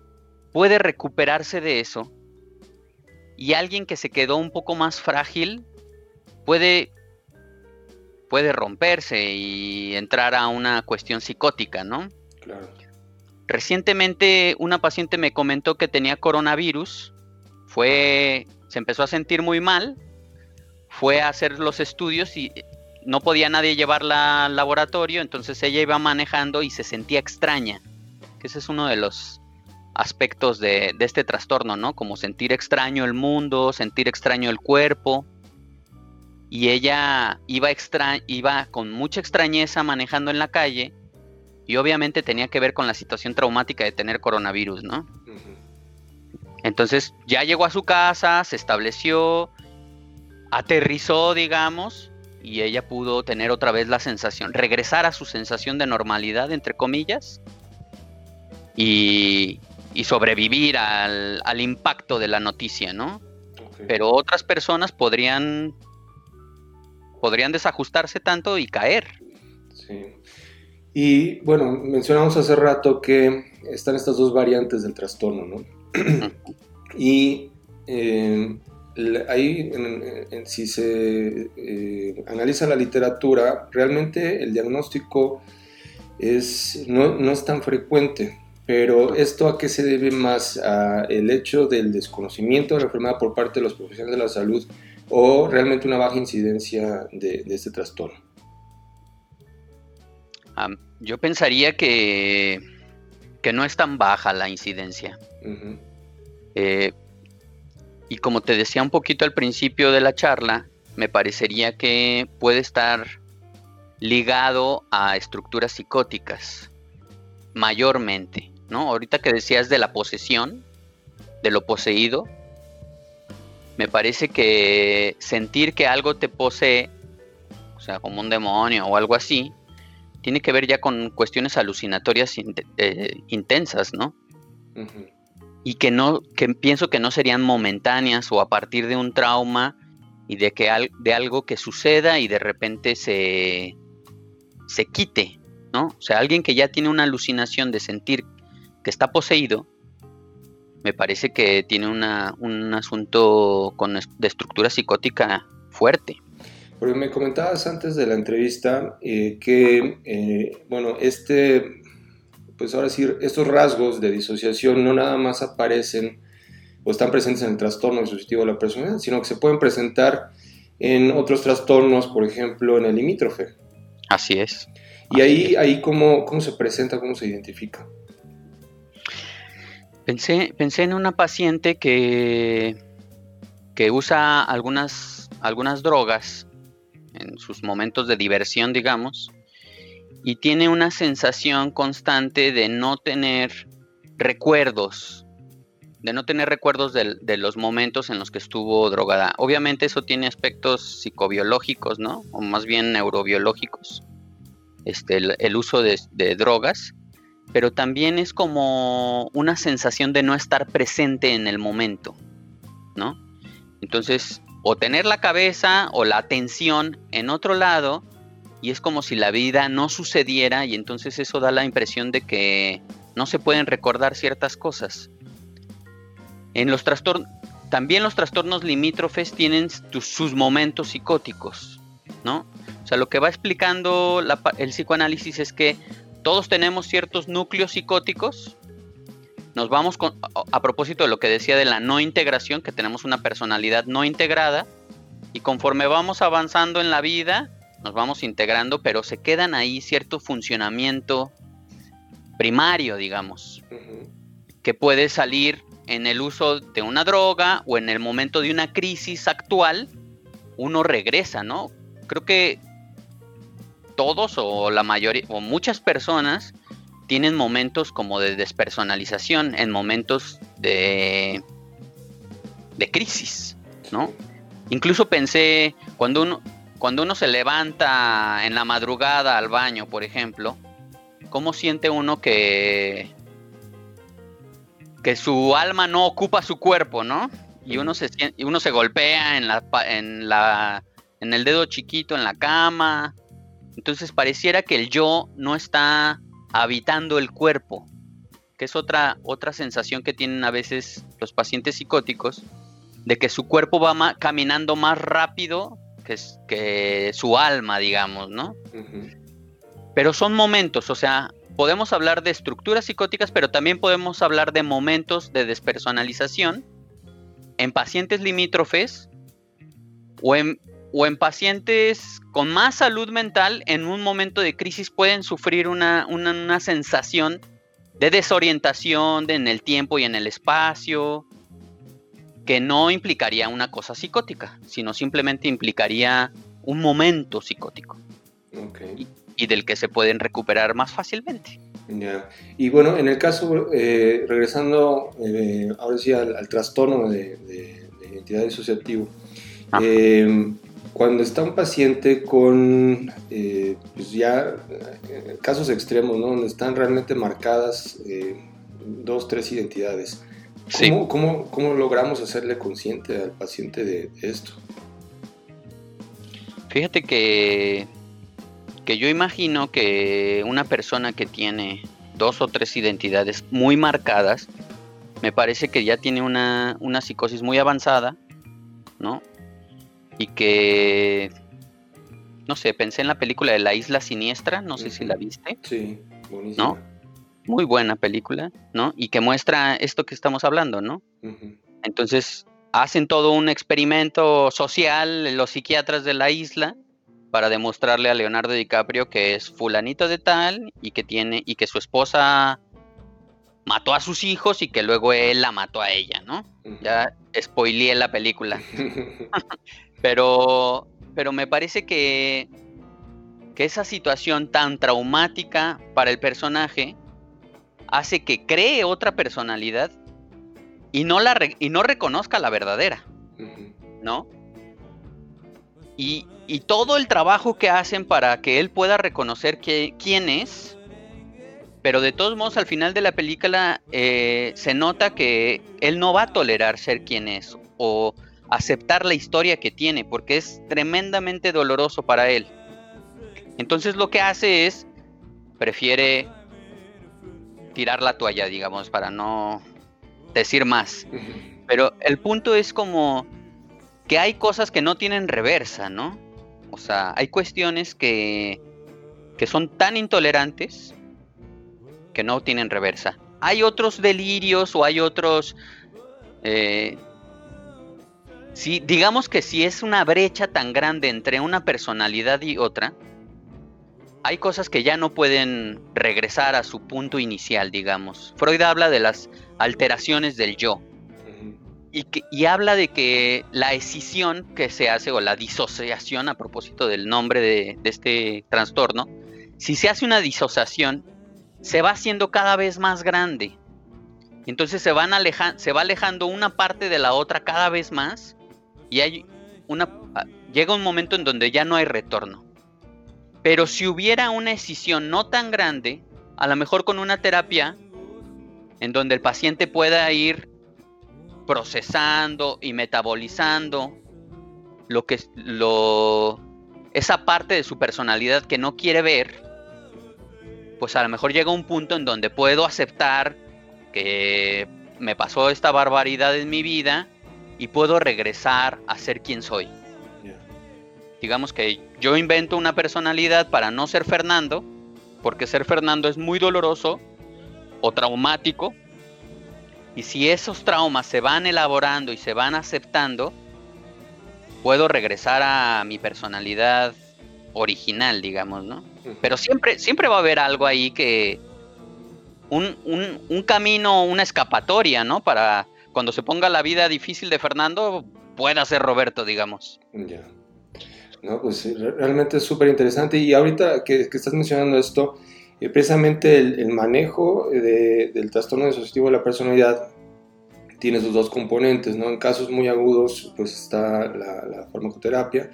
puede recuperarse de eso. Y alguien que se quedó un poco más frágil puede puede romperse y entrar a una cuestión psicótica, ¿no? Claro. Recientemente una paciente me comentó que tenía coronavirus, fue se empezó a sentir muy mal, fue a hacer los estudios y no podía nadie llevarla al laboratorio, entonces ella iba manejando y se sentía extraña. Que ese es uno de los aspectos de, este trastorno, ¿no? Como sentir extraño el mundo, sentir extraño el cuerpo. Y ella iba, extra iba con mucha extrañeza manejando en la calle y obviamente tenía que ver con la situación traumática de tener coronavirus, ¿no? Entonces ya llegó a su casa, se estableció, aterrizó, digamos, y ella pudo tener otra vez la sensación, regresar a su sensación de normalidad, entre comillas, y, sobrevivir al, impacto de la noticia, ¿no? Pero otras personas podrían, podrían desajustarse tanto y caer. Sí. Y bueno, mencionamos hace rato que están estas dos variantes del trastorno, ¿no? y eh, ahí, si se eh, analiza la literatura, realmente el diagnóstico es, no, no, es tan frecuente. Pero esto a qué se debe más? ¿A el hecho del desconocimiento de la enfermedad por parte de los profesionales de la salud o realmente una baja incidencia de, este trastorno? yo pensaría que, que no es tan baja la incidencia. Y como te decía un poquito al principio de la charla, me parecería que puede estar ligado a estructuras psicóticas, mayormente, ¿no? Ahorita que decías de la posesión, de lo poseído, me parece que sentir que algo te posee, o sea, como un demonio o algo así, tiene que ver ya con cuestiones alucinatorias eh, intensas, ¿no? Y que no, que pienso que no serían momentáneas o a partir de un trauma y de que de algo que suceda y de repente se, se quite, ¿no? O sea, alguien que ya tiene una alucinación de sentir que está poseído, me parece que tiene una, un asunto con, de estructura psicótica fuerte. Porque me comentabas antes de la entrevista eh, que, eh, bueno, este pues ahora sí, estos rasgos de disociación no nada más aparecen o están presentes en el trastorno disociativo de la personalidad, sino que se pueden presentar en otros trastornos, por ejemplo, en el limítrofe. Así es. ¿Y ahí, ahí cómo, cómo se presenta, cómo se identifica? Pensé, pensé en una paciente que, que usa algunas, algunas drogas en sus momentos de diversión, digamos, y tiene una sensación constante de no tener recuerdos, de no tener recuerdos de, los momentos en los que estuvo drogada. Obviamente eso tiene aspectos psicobiológicos, ¿no? O más bien neurobiológicos, este, el, uso de, de, drogas, pero también es como una sensación de no estar presente en el momento, ¿no? Entonces, o tener la cabeza o la atención en otro lado, y es como si la vida no sucediera, y entonces eso da la impresión de que no se pueden recordar ciertas cosas. En los también los trastornos limítrofes tienen sus momentos psicóticos, ¿no? O sea, lo que va explicando el psicoanálisis es que todos tenemos ciertos núcleos psicóticos. Nos vamos con, a propósito de lo que decía de la no integración, que tenemos una personalidad no integrada, y conforme vamos avanzando en la vida, nos vamos integrando, pero se quedan ahí cierto funcionamiento primario, digamos, que puede salir en el uso de una droga o en el momento de una crisis actual, uno regresa, ¿no? Creo que todos o la mayoría o muchas personas tienen momentos como de despersonalización, en momentos de, de crisis, ¿no? Incluso pensé, cuando uno, cuando uno se levanta en la madrugada al baño, por ejemplo, ¿cómo siente uno que que su alma no ocupa su cuerpo, ¿no? Y uno se, uno se golpea en, la, en, la, en el dedo chiquito, en la cama. Entonces pareciera que el yo no está habitando el cuerpo, que es otra, otra sensación que tienen a veces los pacientes psicóticos, de que su cuerpo va caminando más rápido que, que, su alma, digamos, ¿no? Pero son momentos, o sea, podemos hablar de estructuras psicóticas, pero también podemos hablar de momentos de despersonalización en pacientes limítrofes o en, o en pacientes con más salud mental en un momento de crisis pueden sufrir una, sensación de desorientación en el tiempo y en el espacio, que no implicaría una cosa psicótica, sino simplemente implicaría un momento psicótico y del que se pueden recuperar más fácilmente. Y bueno, en el caso, eh, regresando eh, ahora sí al, trastorno de, identidad disociativo, eh, cuando está un paciente con pues ya casos extremos, ¿no? donde están realmente marcadas dos, tres identidades, ¿cómo, cómo, cómo logramos hacerle consciente al paciente de esto? Fíjate que que yo imagino que una persona que tiene dos o tres identidades muy marcadas, me parece que ya tiene una, psicosis muy avanzada, ¿no? Y que, no sé, pensé en la película de La Isla Siniestra, no sé si la viste. Sí, buenísima. ¿No? Muy buena película, ¿no? Y que muestra esto que estamos hablando, ¿no? Entonces, hacen todo un experimento social los psiquiatras de la isla para demostrarle a Leonardo DiCaprio que es fulanito de tal y que tiene y que su esposa mató a sus hijos y que luego él la mató a ella, ¿no? Ya spoileé la película. pero pero me parece que que esa situación tan traumática para el personaje hace que cree otra personalidad y no la y no reconozca la verdadera, ¿no? Y, todo el trabajo que hacen para que él pueda reconocer quién es, pero de todos modos al final de la película eh, se nota que él no va a tolerar ser quien es o aceptar la historia que tiene, porque es tremendamente doloroso para él. Entonces lo que hace es, prefiere tirar la toalla, digamos, para no decir más. Pero el punto es como que hay cosas que no tienen reversa, ¿no? O sea, hay cuestiones que, que son tan intolerantes que no tienen reversa. Hay otros delirios o hay otros... Eh, si, digamos que si es una brecha tan grande entre una personalidad y otra, hay cosas que ya no pueden regresar a su punto inicial, digamos. Freud habla de las alteraciones del yo y, habla de que la escisión que se hace o la disociación a propósito del nombre de, este trastorno si se hace una disociación, se va haciendo cada vez más grande. Entonces se, van se va alejando una parte de la otra cada vez más y hay una, ah, llega un momento en donde ya no hay retorno. Pero si hubiera una escisión no tan grande, a lo mejor con una terapia en donde el paciente pueda ir procesando y metabolizando lo que lo esa parte de su personalidad que no quiere ver, pues a lo mejor llega un punto en donde puedo aceptar que me pasó esta barbaridad en mi vida y puedo regresar a ser quien soy. Digamos que yo invento una personalidad para no ser Fernando, porque ser Fernando es muy doloroso o traumático, y si esos traumas se van elaborando y se van aceptando, puedo regresar a mi personalidad original, digamos, ¿no? Pero siempre, siempre va a haber algo ahí que... Un, un, un camino, una escapatoria, ¿no? Para cuando se ponga la vida difícil de Fernando, pueda ser Roberto, digamos. Ya. No, pues realmente es súper interesante. Y ahorita que, estás mencionando esto, eh, precisamente el, manejo del trastorno disociativo de la personalidad tiene sus dos componentes, ¿no? En casos muy agudos, pues está la, farmacoterapia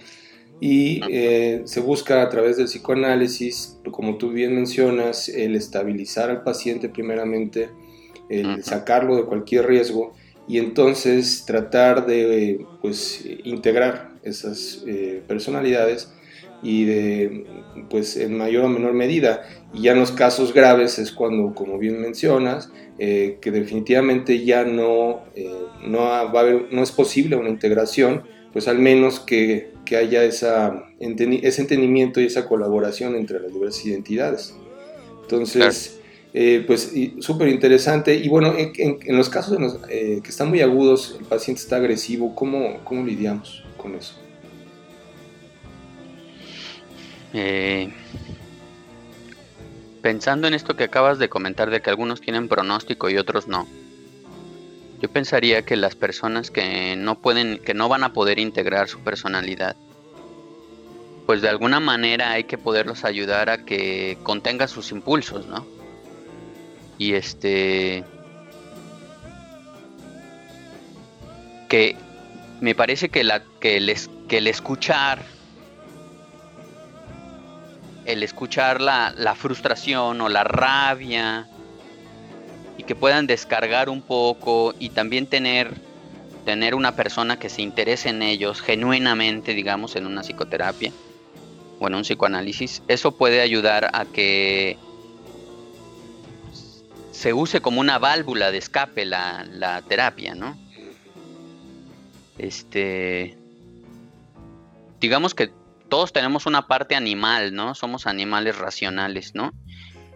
y eh, se busca a través del psicoanálisis, como tú bien mencionas, el estabilizar al paciente primeramente, el sacarlo de cualquier riesgo y entonces tratar de pues integrar esas eh, personalidades y de pues en mayor o menor medida y ya en los casos graves es cuando como bien mencionas eh, que definitivamente ya no, eh, no, va a haber, no es posible una integración, pues al menos que, que haya esa, ese entendimiento y esa colaboración entre las diversas identidades. Entonces, eh, pues súper interesante. Y bueno, en, los casos que están muy agudos, el paciente está agresivo, ¿cómo, cómo lidiamos eso? Eh, pensando en esto que acabas de comentar de que algunos tienen pronóstico y otros no, yo pensaría que las personas que no pueden, que no van a poder integrar su personalidad, pues de alguna manera hay que poderlos ayudar a que contengan sus impulsos, ¿no? Y este que me parece que la que les que el escuchar el escuchar la, frustración o la rabia y que puedan descargar un poco y también tener, tener una persona que se interese en ellos genuinamente, digamos, en una psicoterapia o en un psicoanálisis, eso puede ayudar a que se use como una válvula de escape la, la terapia, ¿no? Este. Digamos que todos tenemos una parte animal, ¿no? Somos animales racionales, ¿no?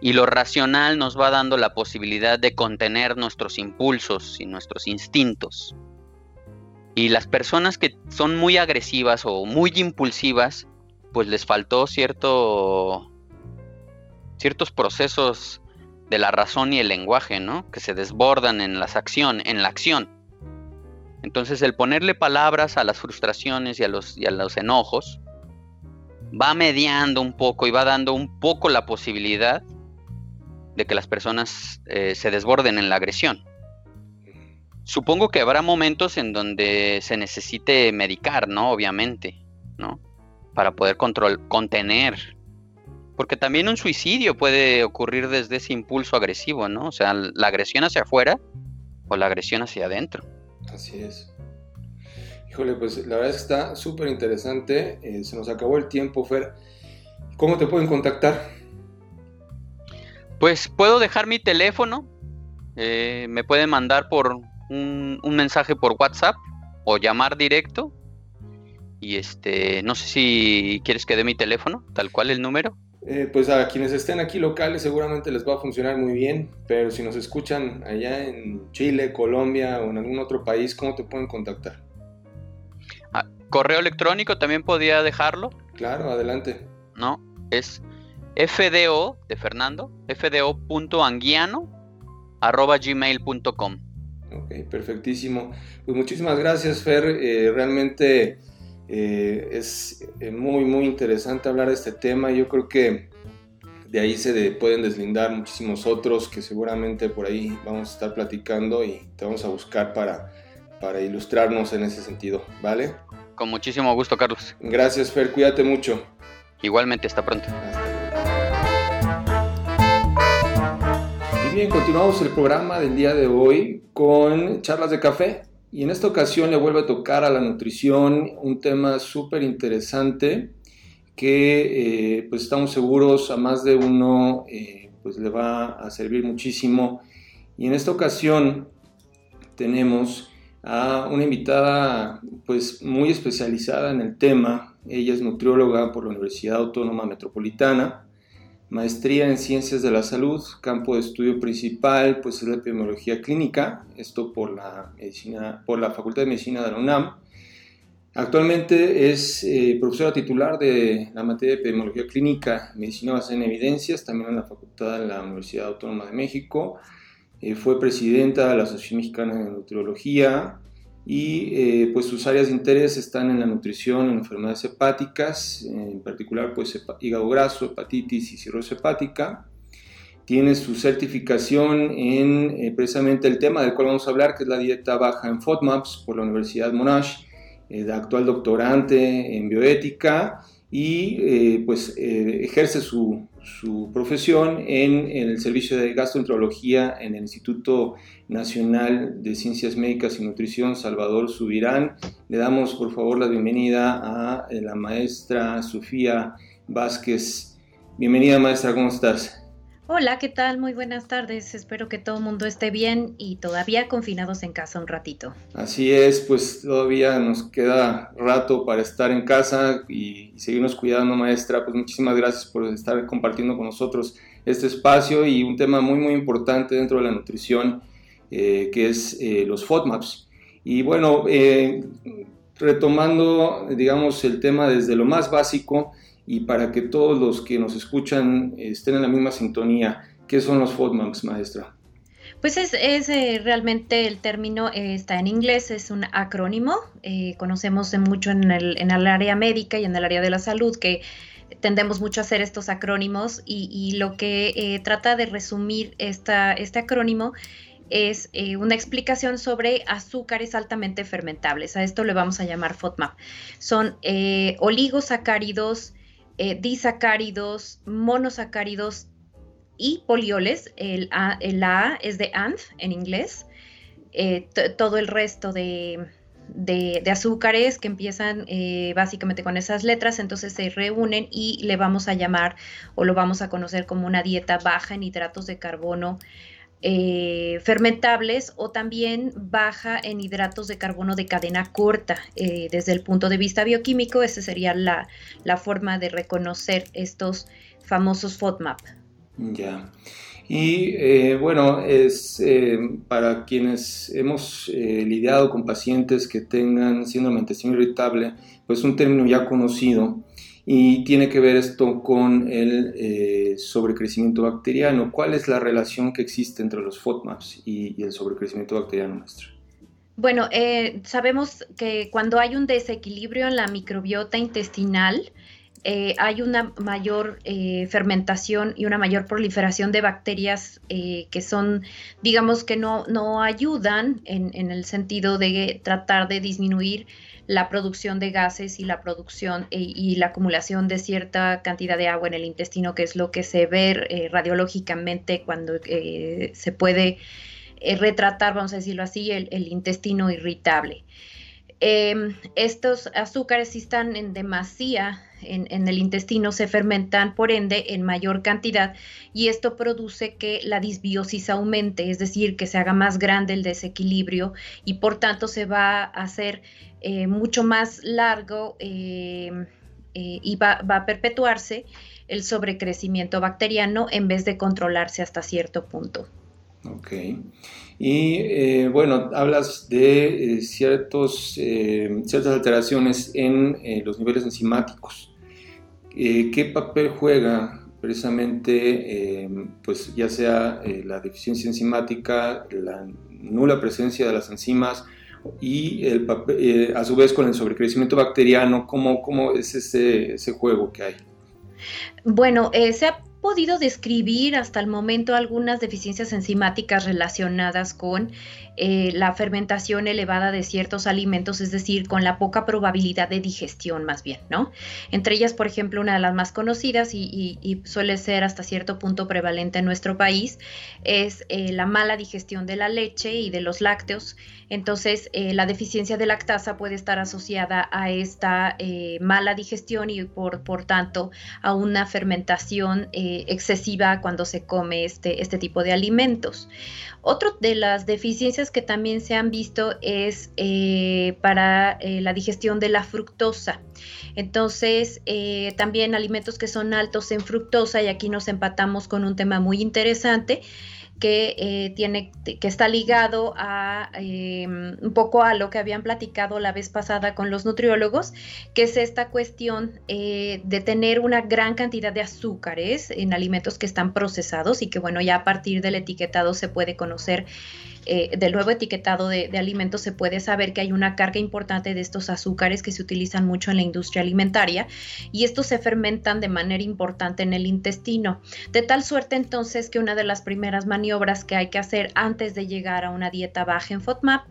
Y lo racional nos va dando la posibilidad de contener nuestros impulsos y nuestros instintos. Y las personas que son muy agresivas o muy impulsivas, pues les faltó cierto ciertos procesos de la razón y el lenguaje, ¿no? Que se desbordan en acción, en la acción. Entonces, el ponerle palabras a las frustraciones y a los, y a los enojos, va mediando un poco y va dando un poco la posibilidad de que las personas eh, se desborden en la agresión. Supongo que habrá momentos en donde se necesite medicar, ¿no? Obviamente, ¿no? Para poder control contener. Porque también un suicidio puede ocurrir desde ese impulso agresivo, ¿no? O sea, la agresión hacia afuera o la agresión hacia adentro. Así es. Híjole, pues la verdad es que está súper interesante. Eh, se nos acabó el tiempo, Fer. ¿Cómo te pueden contactar? Pues puedo dejar mi teléfono. Eh, me pueden mandar por un, mensaje por WhatsApp o llamar directo. Y este, no sé si quieres que dé mi teléfono, tal cual el número. Eh, pues a quienes estén aquí locales seguramente les va a funcionar muy bien, pero si nos escuchan allá en Chile, Colombia o en algún otro país, ¿cómo te pueden contactar? Correo electrónico también podía dejarlo. Claro, adelante. No, es fdo de Fernando, fdo.anguiano arroba gmail.com. Ok, perfectísimo. Pues muchísimas gracias, Fer. Eh, realmente eh, es eh, muy, muy interesante hablar de este tema. Yo creo que de ahí se pueden deslindar muchísimos otros que seguramente por ahí vamos a estar platicando y te vamos a buscar para, para ilustrarnos en ese sentido, ¿vale? Con muchísimo gusto, Carlos. Gracias, Fer, cuídate mucho. Igualmente, hasta pronto. Y bien, continuamos el programa del día de hoy con charlas de café. Y en esta ocasión le vuelve a tocar a la nutrición un tema súper interesante que eh, pues estamos seguros a más de uno eh, pues le va a servir muchísimo. Y en esta ocasión tenemos a una invitada pues muy especializada en el tema. Ella es nutrióloga por la Universidad Autónoma Metropolitana maestría en Ciencias de la Salud, campo de estudio principal pues es la epidemiología clínica, esto por la, Facultad de Medicina de la UNAM. Actualmente es eh, profesora titular de la materia de epidemiología clínica, medicina basada en evidencias, también en la Facultad de la Universidad Autónoma de México. Eh, fue presidenta de la Asociación Mexicana de Nutriología, y eh, pues sus áreas de interés están en la nutrición, en enfermedades hepáticas, en particular pues hígado graso, hepatitis y cirrosis hepática. Tiene su certificación en eh, precisamente el tema del cual vamos a hablar, que es la dieta baja en FODMAPs por la Universidad Monash, eh, actual doctorante en bioética y pues ejerce su, su profesión en, el servicio de gastroenterología en el Instituto Nacional de Ciencias Médicas y Nutrición, Salvador Subirán. Le damos por favor la bienvenida a eh, la maestra Sofía Vázquez. Bienvenida maestra, ¿cómo estás? Hola, ¿qué tal? Muy buenas tardes. Espero que todo el mundo esté bien y todavía confinados en casa un ratito. Así es, pues todavía nos queda rato para estar en casa y seguirnos cuidando, maestra. Pues muchísimas gracias por estar compartiendo con nosotros este espacio y un tema muy, muy importante dentro de la nutrición, eh, que es eh, los FODMAPs. Y bueno, eh, retomando, digamos, el tema desde lo más básico, y para que todos los que nos escuchan estén en la misma sintonía. ¿Qué son los FODMAPs, maestra? Pues es, eh, realmente el término eh, está en inglés, es un acrónimo. Eh, conocemos mucho en el, en el, área médica y en el área de la salud que tendemos mucho a hacer estos acrónimos y, lo que trata de resumir esta, este acrónimo es una explicación sobre azúcares altamente fermentables. A esto le vamos a llamar FODMAP. Son oligosacáridos eh, disacáridos, monosacáridos y polioles. El A, es de ANF en inglés. Eh, todo el resto de, azúcares que empiezan eh, básicamente con esas letras, entonces se reúnen y le vamos a llamar o lo vamos a conocer como una dieta baja en hidratos de carbono eh, fermentables o también baja en hidratos de carbono de cadena corta. Eh, desde el punto de vista bioquímico, esa sería la, forma de reconocer estos famosos FODMAP. Ya. Y eh, bueno, es para quienes hemos lidiado con pacientes que tengan síndrome de intestino irritable, pues un término ya conocido y tiene que ver esto con el eh, sobrecrecimiento bacteriano. ¿Cuál es la relación que existe entre los FODMAPs y, el sobrecrecimiento bacteriano, maestro? Bueno, eh, sabemos que cuando hay un desequilibrio en la microbiota intestinal, eh, hay una mayor fermentación y una mayor proliferación de bacterias que son, digamos que no, no ayudan en, en, el sentido de tratar de disminuir la producción de gases y la producción y, la acumulación de cierta cantidad de agua en el intestino, que es lo que se ve eh, radiológicamente cuando eh, se puede eh, retratar, vamos a decirlo así, el, intestino irritable. Em, estos azúcares si están en demasía en, el intestino se fermentan por ende en mayor cantidad y esto produce que la disbiosis aumente, es decir, que se haga más grande el desequilibrio y por tanto se va a hacer eh, mucho más largo eh, eh, y va, a perpetuarse el sobrecrecimiento bacteriano en vez de controlarse hasta cierto punto. Ok. Y bueno, hablas de ciertos, ciertas alteraciones en los niveles enzimáticos. ¿Qué papel juega precisamente, pues ya sea la deficiencia enzimática, la nula presencia de las enzimas y el eh, a su vez con el sobrecrecimiento bacteriano, ¿cómo, cómo es ese, ese, juego que hay? Bueno, eh, se ha podido describir hasta el momento algunas deficiencias enzimáticas relacionadas con eh, la fermentación elevada de ciertos alimentos, es decir, con la poca probabilidad de digestión más bien, ¿no? Entre ellas, por ejemplo, una de las más conocidas y, suele ser hasta cierto punto prevalente en nuestro país, es eh, la mala digestión de la leche y de los lácteos. Entonces, eh, la deficiencia de lactasa puede estar asociada a esta mala digestión y por, por tanto a una fermentación excesiva cuando se come este, este tipo de alimentos. Otra de las deficiencias que también se han visto es eh, para eh, la digestión de la fructosa. Entonces, eh, también alimentos que son altos en fructosa, y aquí nos empatamos con un tema muy interesante, que eh, tiene que está ligado a em, un poco a lo que habían platicado la vez pasada con los nutriólogos, que es esta cuestión eh, de tener una gran cantidad de azúcares en alimentos que están procesados y que bueno, ya a partir del etiquetado se puede conocer eh, del nuevo etiquetado de, alimentos se puede saber que hay una carga importante de estos azúcares que se utilizan mucho en la industria alimentaria y estos se fermentan de manera importante en el intestino. De tal suerte entonces que una de las primeras maniobras que hay que hacer antes de llegar a una dieta baja en FODMAP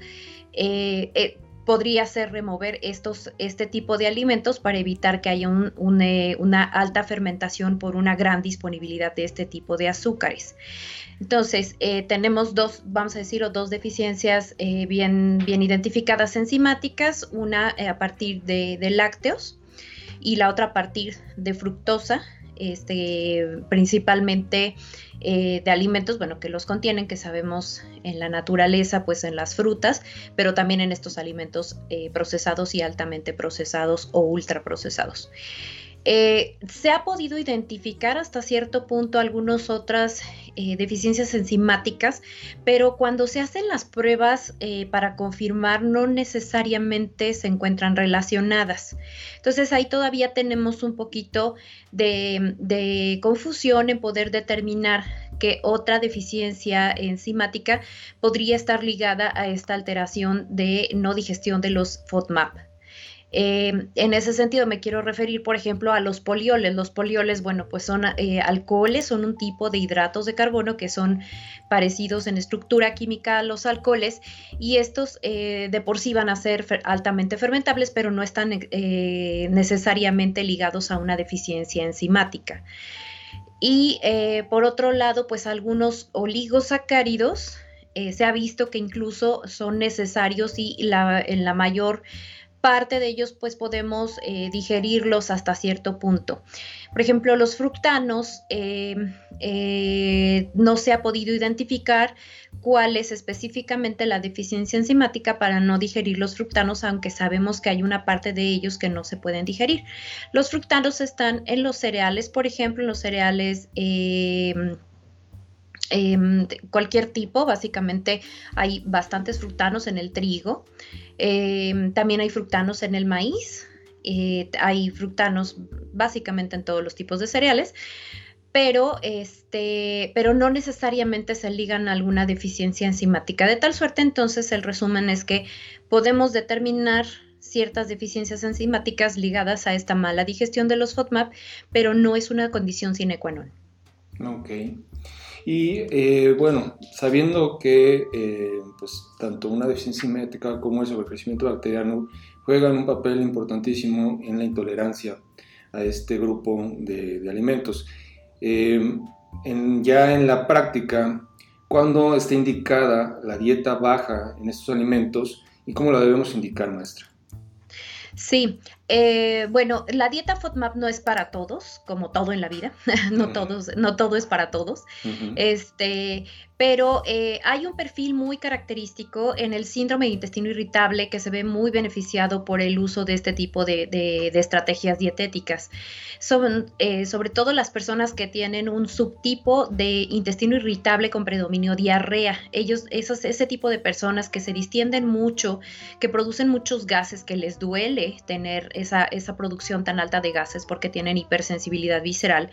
eh, eh, podría ser remover estos, este tipo de alimentos para evitar que haya una alta fermentación por una gran disponibilidad de este tipo de azúcares. Entonces, eh, tenemos dos, vamos a decir, dos deficiencias eh, bien, bien identificadas enzimáticas, una eh, a partir de, lácteos y la otra a partir de fructosa, este, principalmente de alimentos, bueno, que los contienen, que sabemos en la naturaleza, pues en las frutas, pero también en estos alimentos procesados y altamente procesados o ultraprocesados. Eh, se ha podido identificar hasta cierto punto algunas otras eh, deficiencias enzimáticas, pero cuando se hacen las pruebas eh, para confirmar no necesariamente se encuentran relacionadas. Entonces ahí todavía tenemos un poquito de, confusión en poder determinar que otra deficiencia enzimática podría estar ligada a esta alteración de no digestión de los FODMAP. Eh, en ese sentido me quiero referir, por ejemplo, a los polioles. Los polioles, bueno, pues son eh, alcoholes, son un tipo de hidratos de carbono que son parecidos en estructura química a los alcoholes y estos eh, de por sí van a ser altamente fermentables, pero no están necesariamente ligados a una deficiencia enzimática. Y por otro lado, pues algunos oligosacáridos se ha visto que incluso son necesarios y en la mayor parte de ellos pues podemos eh, digerirlos hasta cierto punto. Por ejemplo, los fructanos eh, eh, no se ha podido identificar cuál es específicamente la deficiencia enzimática para no digerir los fructanos, aunque sabemos que hay una parte de ellos que no se pueden digerir. Los fructanos están en los cereales, por ejemplo, en los cereales... Em, cualquier tipo, básicamente hay bastantes fructanos en el trigo, Em, también hay fructanos en el maíz, eh, hay fructanos básicamente en todos los tipos de cereales, pero, este, pero no necesariamente se ligan a alguna deficiencia enzimática. De tal suerte, entonces, el resumen es que podemos determinar ciertas deficiencias enzimáticas ligadas a esta mala digestión de los FODMAP, pero no es una condición sine qua non. Ok. Y eh, bueno, sabiendo que eh, pues, tanto una deficiencia simétrica como el sobrecrecimiento bacteriano juegan un papel importantísimo en la intolerancia a este grupo de, alimentos. Eh, ya en la práctica, ¿cuándo está indicada la dieta baja en estos alimentos y cómo la debemos indicar, maestra? Sí, eh, bueno, la dieta FODMAP no es para todos, como todo en la vida, no todos, no todo es para todos. Este, pero eh, hay un perfil muy característico en el síndrome de intestino irritable que se ve muy beneficiado por el uso de este tipo de, estrategias dietéticas. Son eh, sobre todo las personas que tienen un subtipo de intestino irritable con predominio diarrea. Ellos, ese tipo de personas que se distienden mucho, que producen muchos gases, que les duele tener esa, esa producción tan alta de gases porque tienen hipersensibilidad visceral.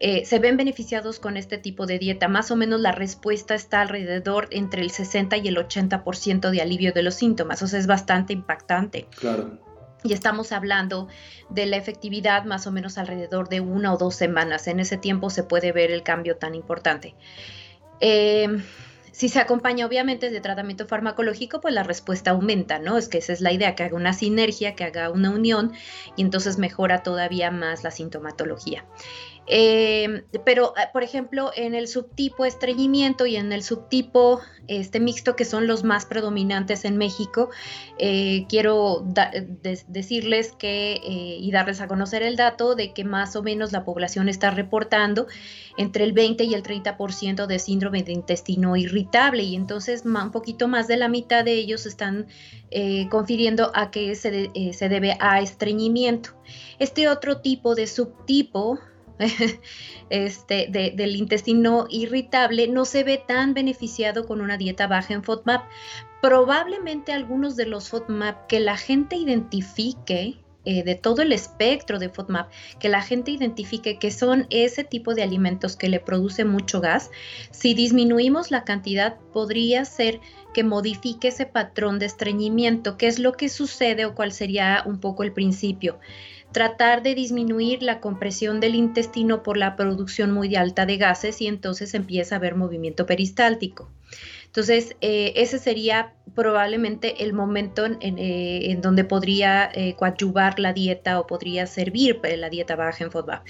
Eh, se ven beneficiados con este tipo de dieta. Más o menos la respuesta está alrededor entre el 60 y el 80% de alivio de los síntomas, o sea, es bastante impactante. Claro. y estamos hablando de la efectividad más o menos alrededor de una o dos semanas. En ese tiempo se puede ver el cambio tan importante. Eh, si se acompaña obviamente de tratamiento farmacológico, pues la respuesta aumenta, ¿no? Es que esa es la idea, que haga una sinergia, que haga una unión y entonces mejora todavía más la sintomatología. Eh, pero, ah, por ejemplo, en el subtipo estreñimiento y en el subtipo este mixto, que son los más predominantes en México, eh, quiero decirles que eh, y darles a conocer el dato de que más o menos la población está reportando entre el 20 y el 30% de síndrome de intestino irritable y entonces un poquito más de la mitad de ellos están confiriendo a que se, se debe a estreñimiento. Este otro tipo de subtipo este, del intestino irritable no se ve tan beneficiado con una dieta baja en FODMAP. Probablemente algunos de los FODMAP que la gente identifique eh, de todo el espectro de FODMAP, que la gente identifique que son ese tipo de alimentos que le produce mucho gas, si disminuimos la cantidad podría ser que modifique ese patrón de estreñimiento, qué es lo que sucede o cuál sería un poco el principio tratar de disminuir la compresión del intestino por la producción muy alta de gases y entonces empieza a haber movimiento peristáltico. Entonces, eh, ese sería probablemente el momento en, eh, donde podría eh, coadyuvar la dieta o podría servir la dieta baja en FODMAP.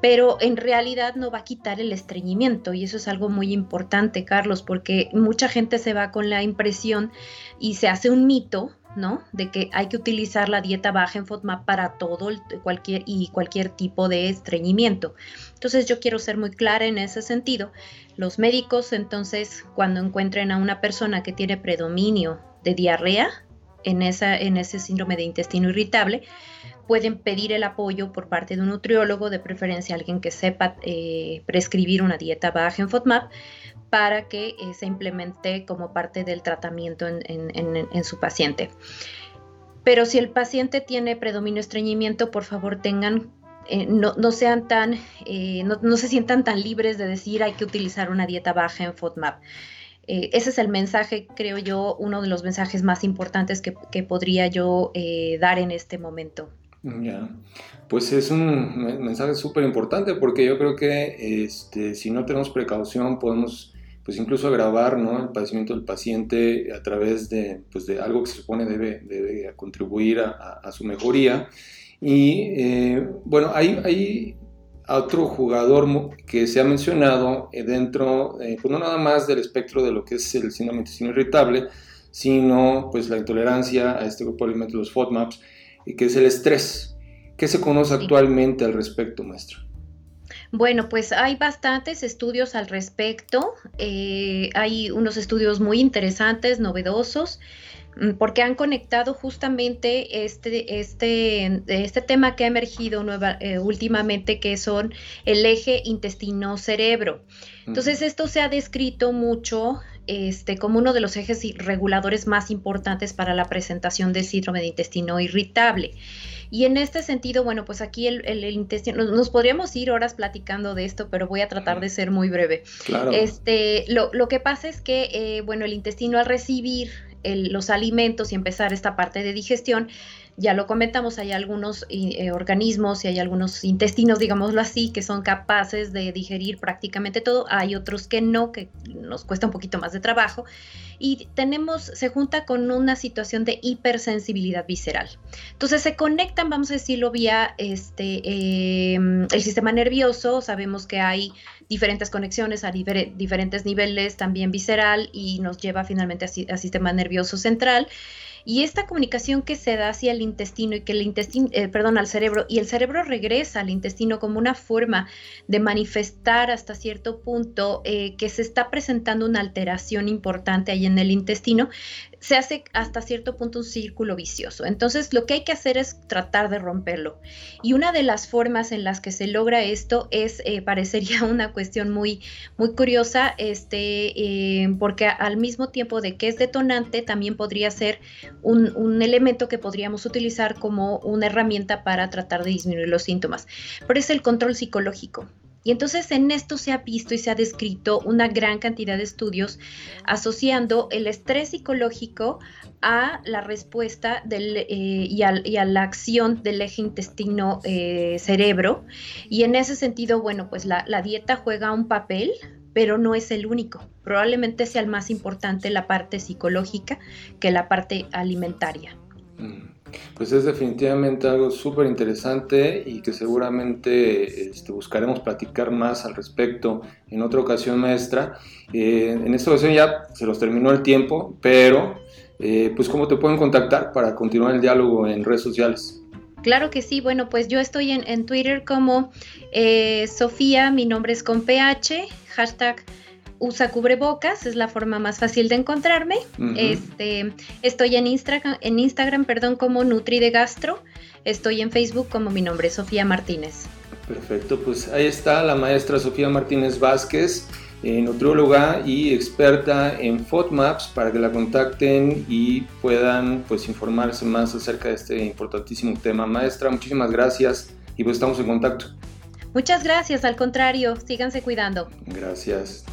Pero en realidad no va a quitar el estreñimiento y eso es algo muy importante, Carlos, porque mucha gente se va con la impresión y se hace un mito ¿no? De que hay que utilizar la dieta baja en FODMAP para todo cualquier, y cualquier tipo de estreñimiento. Entonces yo quiero ser muy clara en ese sentido. Los médicos entonces cuando encuentren a una persona que tiene predominio de diarrea en, esa, en ese síndrome de intestino irritable, pueden pedir el apoyo por parte de un nutriólogo, de preferencia alguien que sepa eh, prescribir una dieta baja en FODMAP para que eh, se implemente como parte del tratamiento en, su paciente. Pero si el paciente tiene predominio estreñimiento, por favor tengan, eh, no, sean tan, eh, no, se sientan tan libres de decir hay que utilizar una dieta baja en FODMAP. ese es el mensaje, creo yo, uno de los mensajes más importantes que, que podría yo dar en este momento. Ya, pues es un mensaje súper importante porque yo creo que este, si no tenemos precaución podemos pues incluso agravar ¿no? el padecimiento del paciente a través de, pues de algo que se supone debe, debe contribuir a, su mejoría. Y eh, bueno, hay, hay otro jugador que se ha mencionado eh, dentro, eh, pues no nada más del espectro de lo que es el síndrome intestino irritable, sino pues la intolerancia a este grupo de alimentos, los FODMAPs, que es el estrés. ¿Qué se conoce actualmente al respecto, maestro? Bueno, pues hay bastantes estudios al respecto. Eh, hay unos estudios muy interesantes, novedosos, mm, porque han conectado justamente este, este, este tema que ha emergido nueva, eh, últimamente, que son el eje intestino-cerebro. Entonces, esto se ha descrito mucho este, como uno de los ejes reguladores más importantes para la presentación de síndrome de intestino irritable. Y en este sentido, bueno, pues aquí el, intestino, nos, podríamos ir horas platicando de esto, pero voy a tratar de ser muy breve. Claro. Este, lo, lo que pasa es que, eh, bueno, el intestino al recibir los alimentos y empezar esta parte de digestión, ya lo comentamos, hay algunos eh, organismos y hay algunos intestinos, digámoslo así, que son capaces de digerir prácticamente todo, hay otros que no, que nos cuesta un poquito más de trabajo y tenemos, se junta con una situación de hipersensibilidad visceral. Entonces se conectan, vamos a decirlo, vía este, em, el sistema nervioso, sabemos que hay diferentes conexiones a diferentes niveles, también visceral, y nos lleva finalmente al sistema nervioso central. Y esta comunicación que se da hacia el intestino y que el intestino, eh, perdón, al cerebro, y el cerebro regresa al intestino como una forma de manifestar hasta cierto punto eh, que se está presentando una alteración importante ahí en el intestino, se hace hasta cierto punto un círculo vicioso. Entonces, lo que hay que hacer es tratar de romperlo. Y una de las formas en las que se logra esto es, eh, parecería una cuestión muy, muy curiosa, este, eh, porque al mismo tiempo de que es detonante, también podría ser un, un, elemento que podríamos utilizar como una herramienta para tratar de disminuir los síntomas. Pero es el control psicológico. Y entonces en esto se ha visto y se ha descrito una gran cantidad de estudios asociando el estrés psicológico a la respuesta del, eh, y, a, la acción del eje intestino-cerebro. Eh, y en ese sentido, bueno, pues la, dieta juega un papel, pero no es el único. Probablemente sea el más importante la parte psicológica que la parte alimentaria. Mm. Pues es definitivamente algo súper interesante y que seguramente este, buscaremos platicar más al respecto en otra ocasión, maestra. Eh, en esta ocasión ya se nos terminó el tiempo, pero eh, pues cómo te pueden contactar para continuar el diálogo en redes sociales. Claro que sí, bueno, pues yo estoy en, Twitter como eh, Sofía, mi nombre es con PH, hashtag usa cubrebocas, es la forma más fácil de encontrarme. este, estoy en Instagram, en Instagram perdón, como Nutri de Gastro. Estoy en Facebook como mi nombre, Sofía Martínez. Perfecto, pues ahí está la maestra Sofía Martínez Vázquez, eh, nutrióloga y experta en FODMAPs para que la contacten y puedan pues informarse más acerca de este importantísimo tema. Maestra, muchísimas gracias y pues estamos en contacto. Muchas gracias, al contrario, síganse cuidando. Gracias.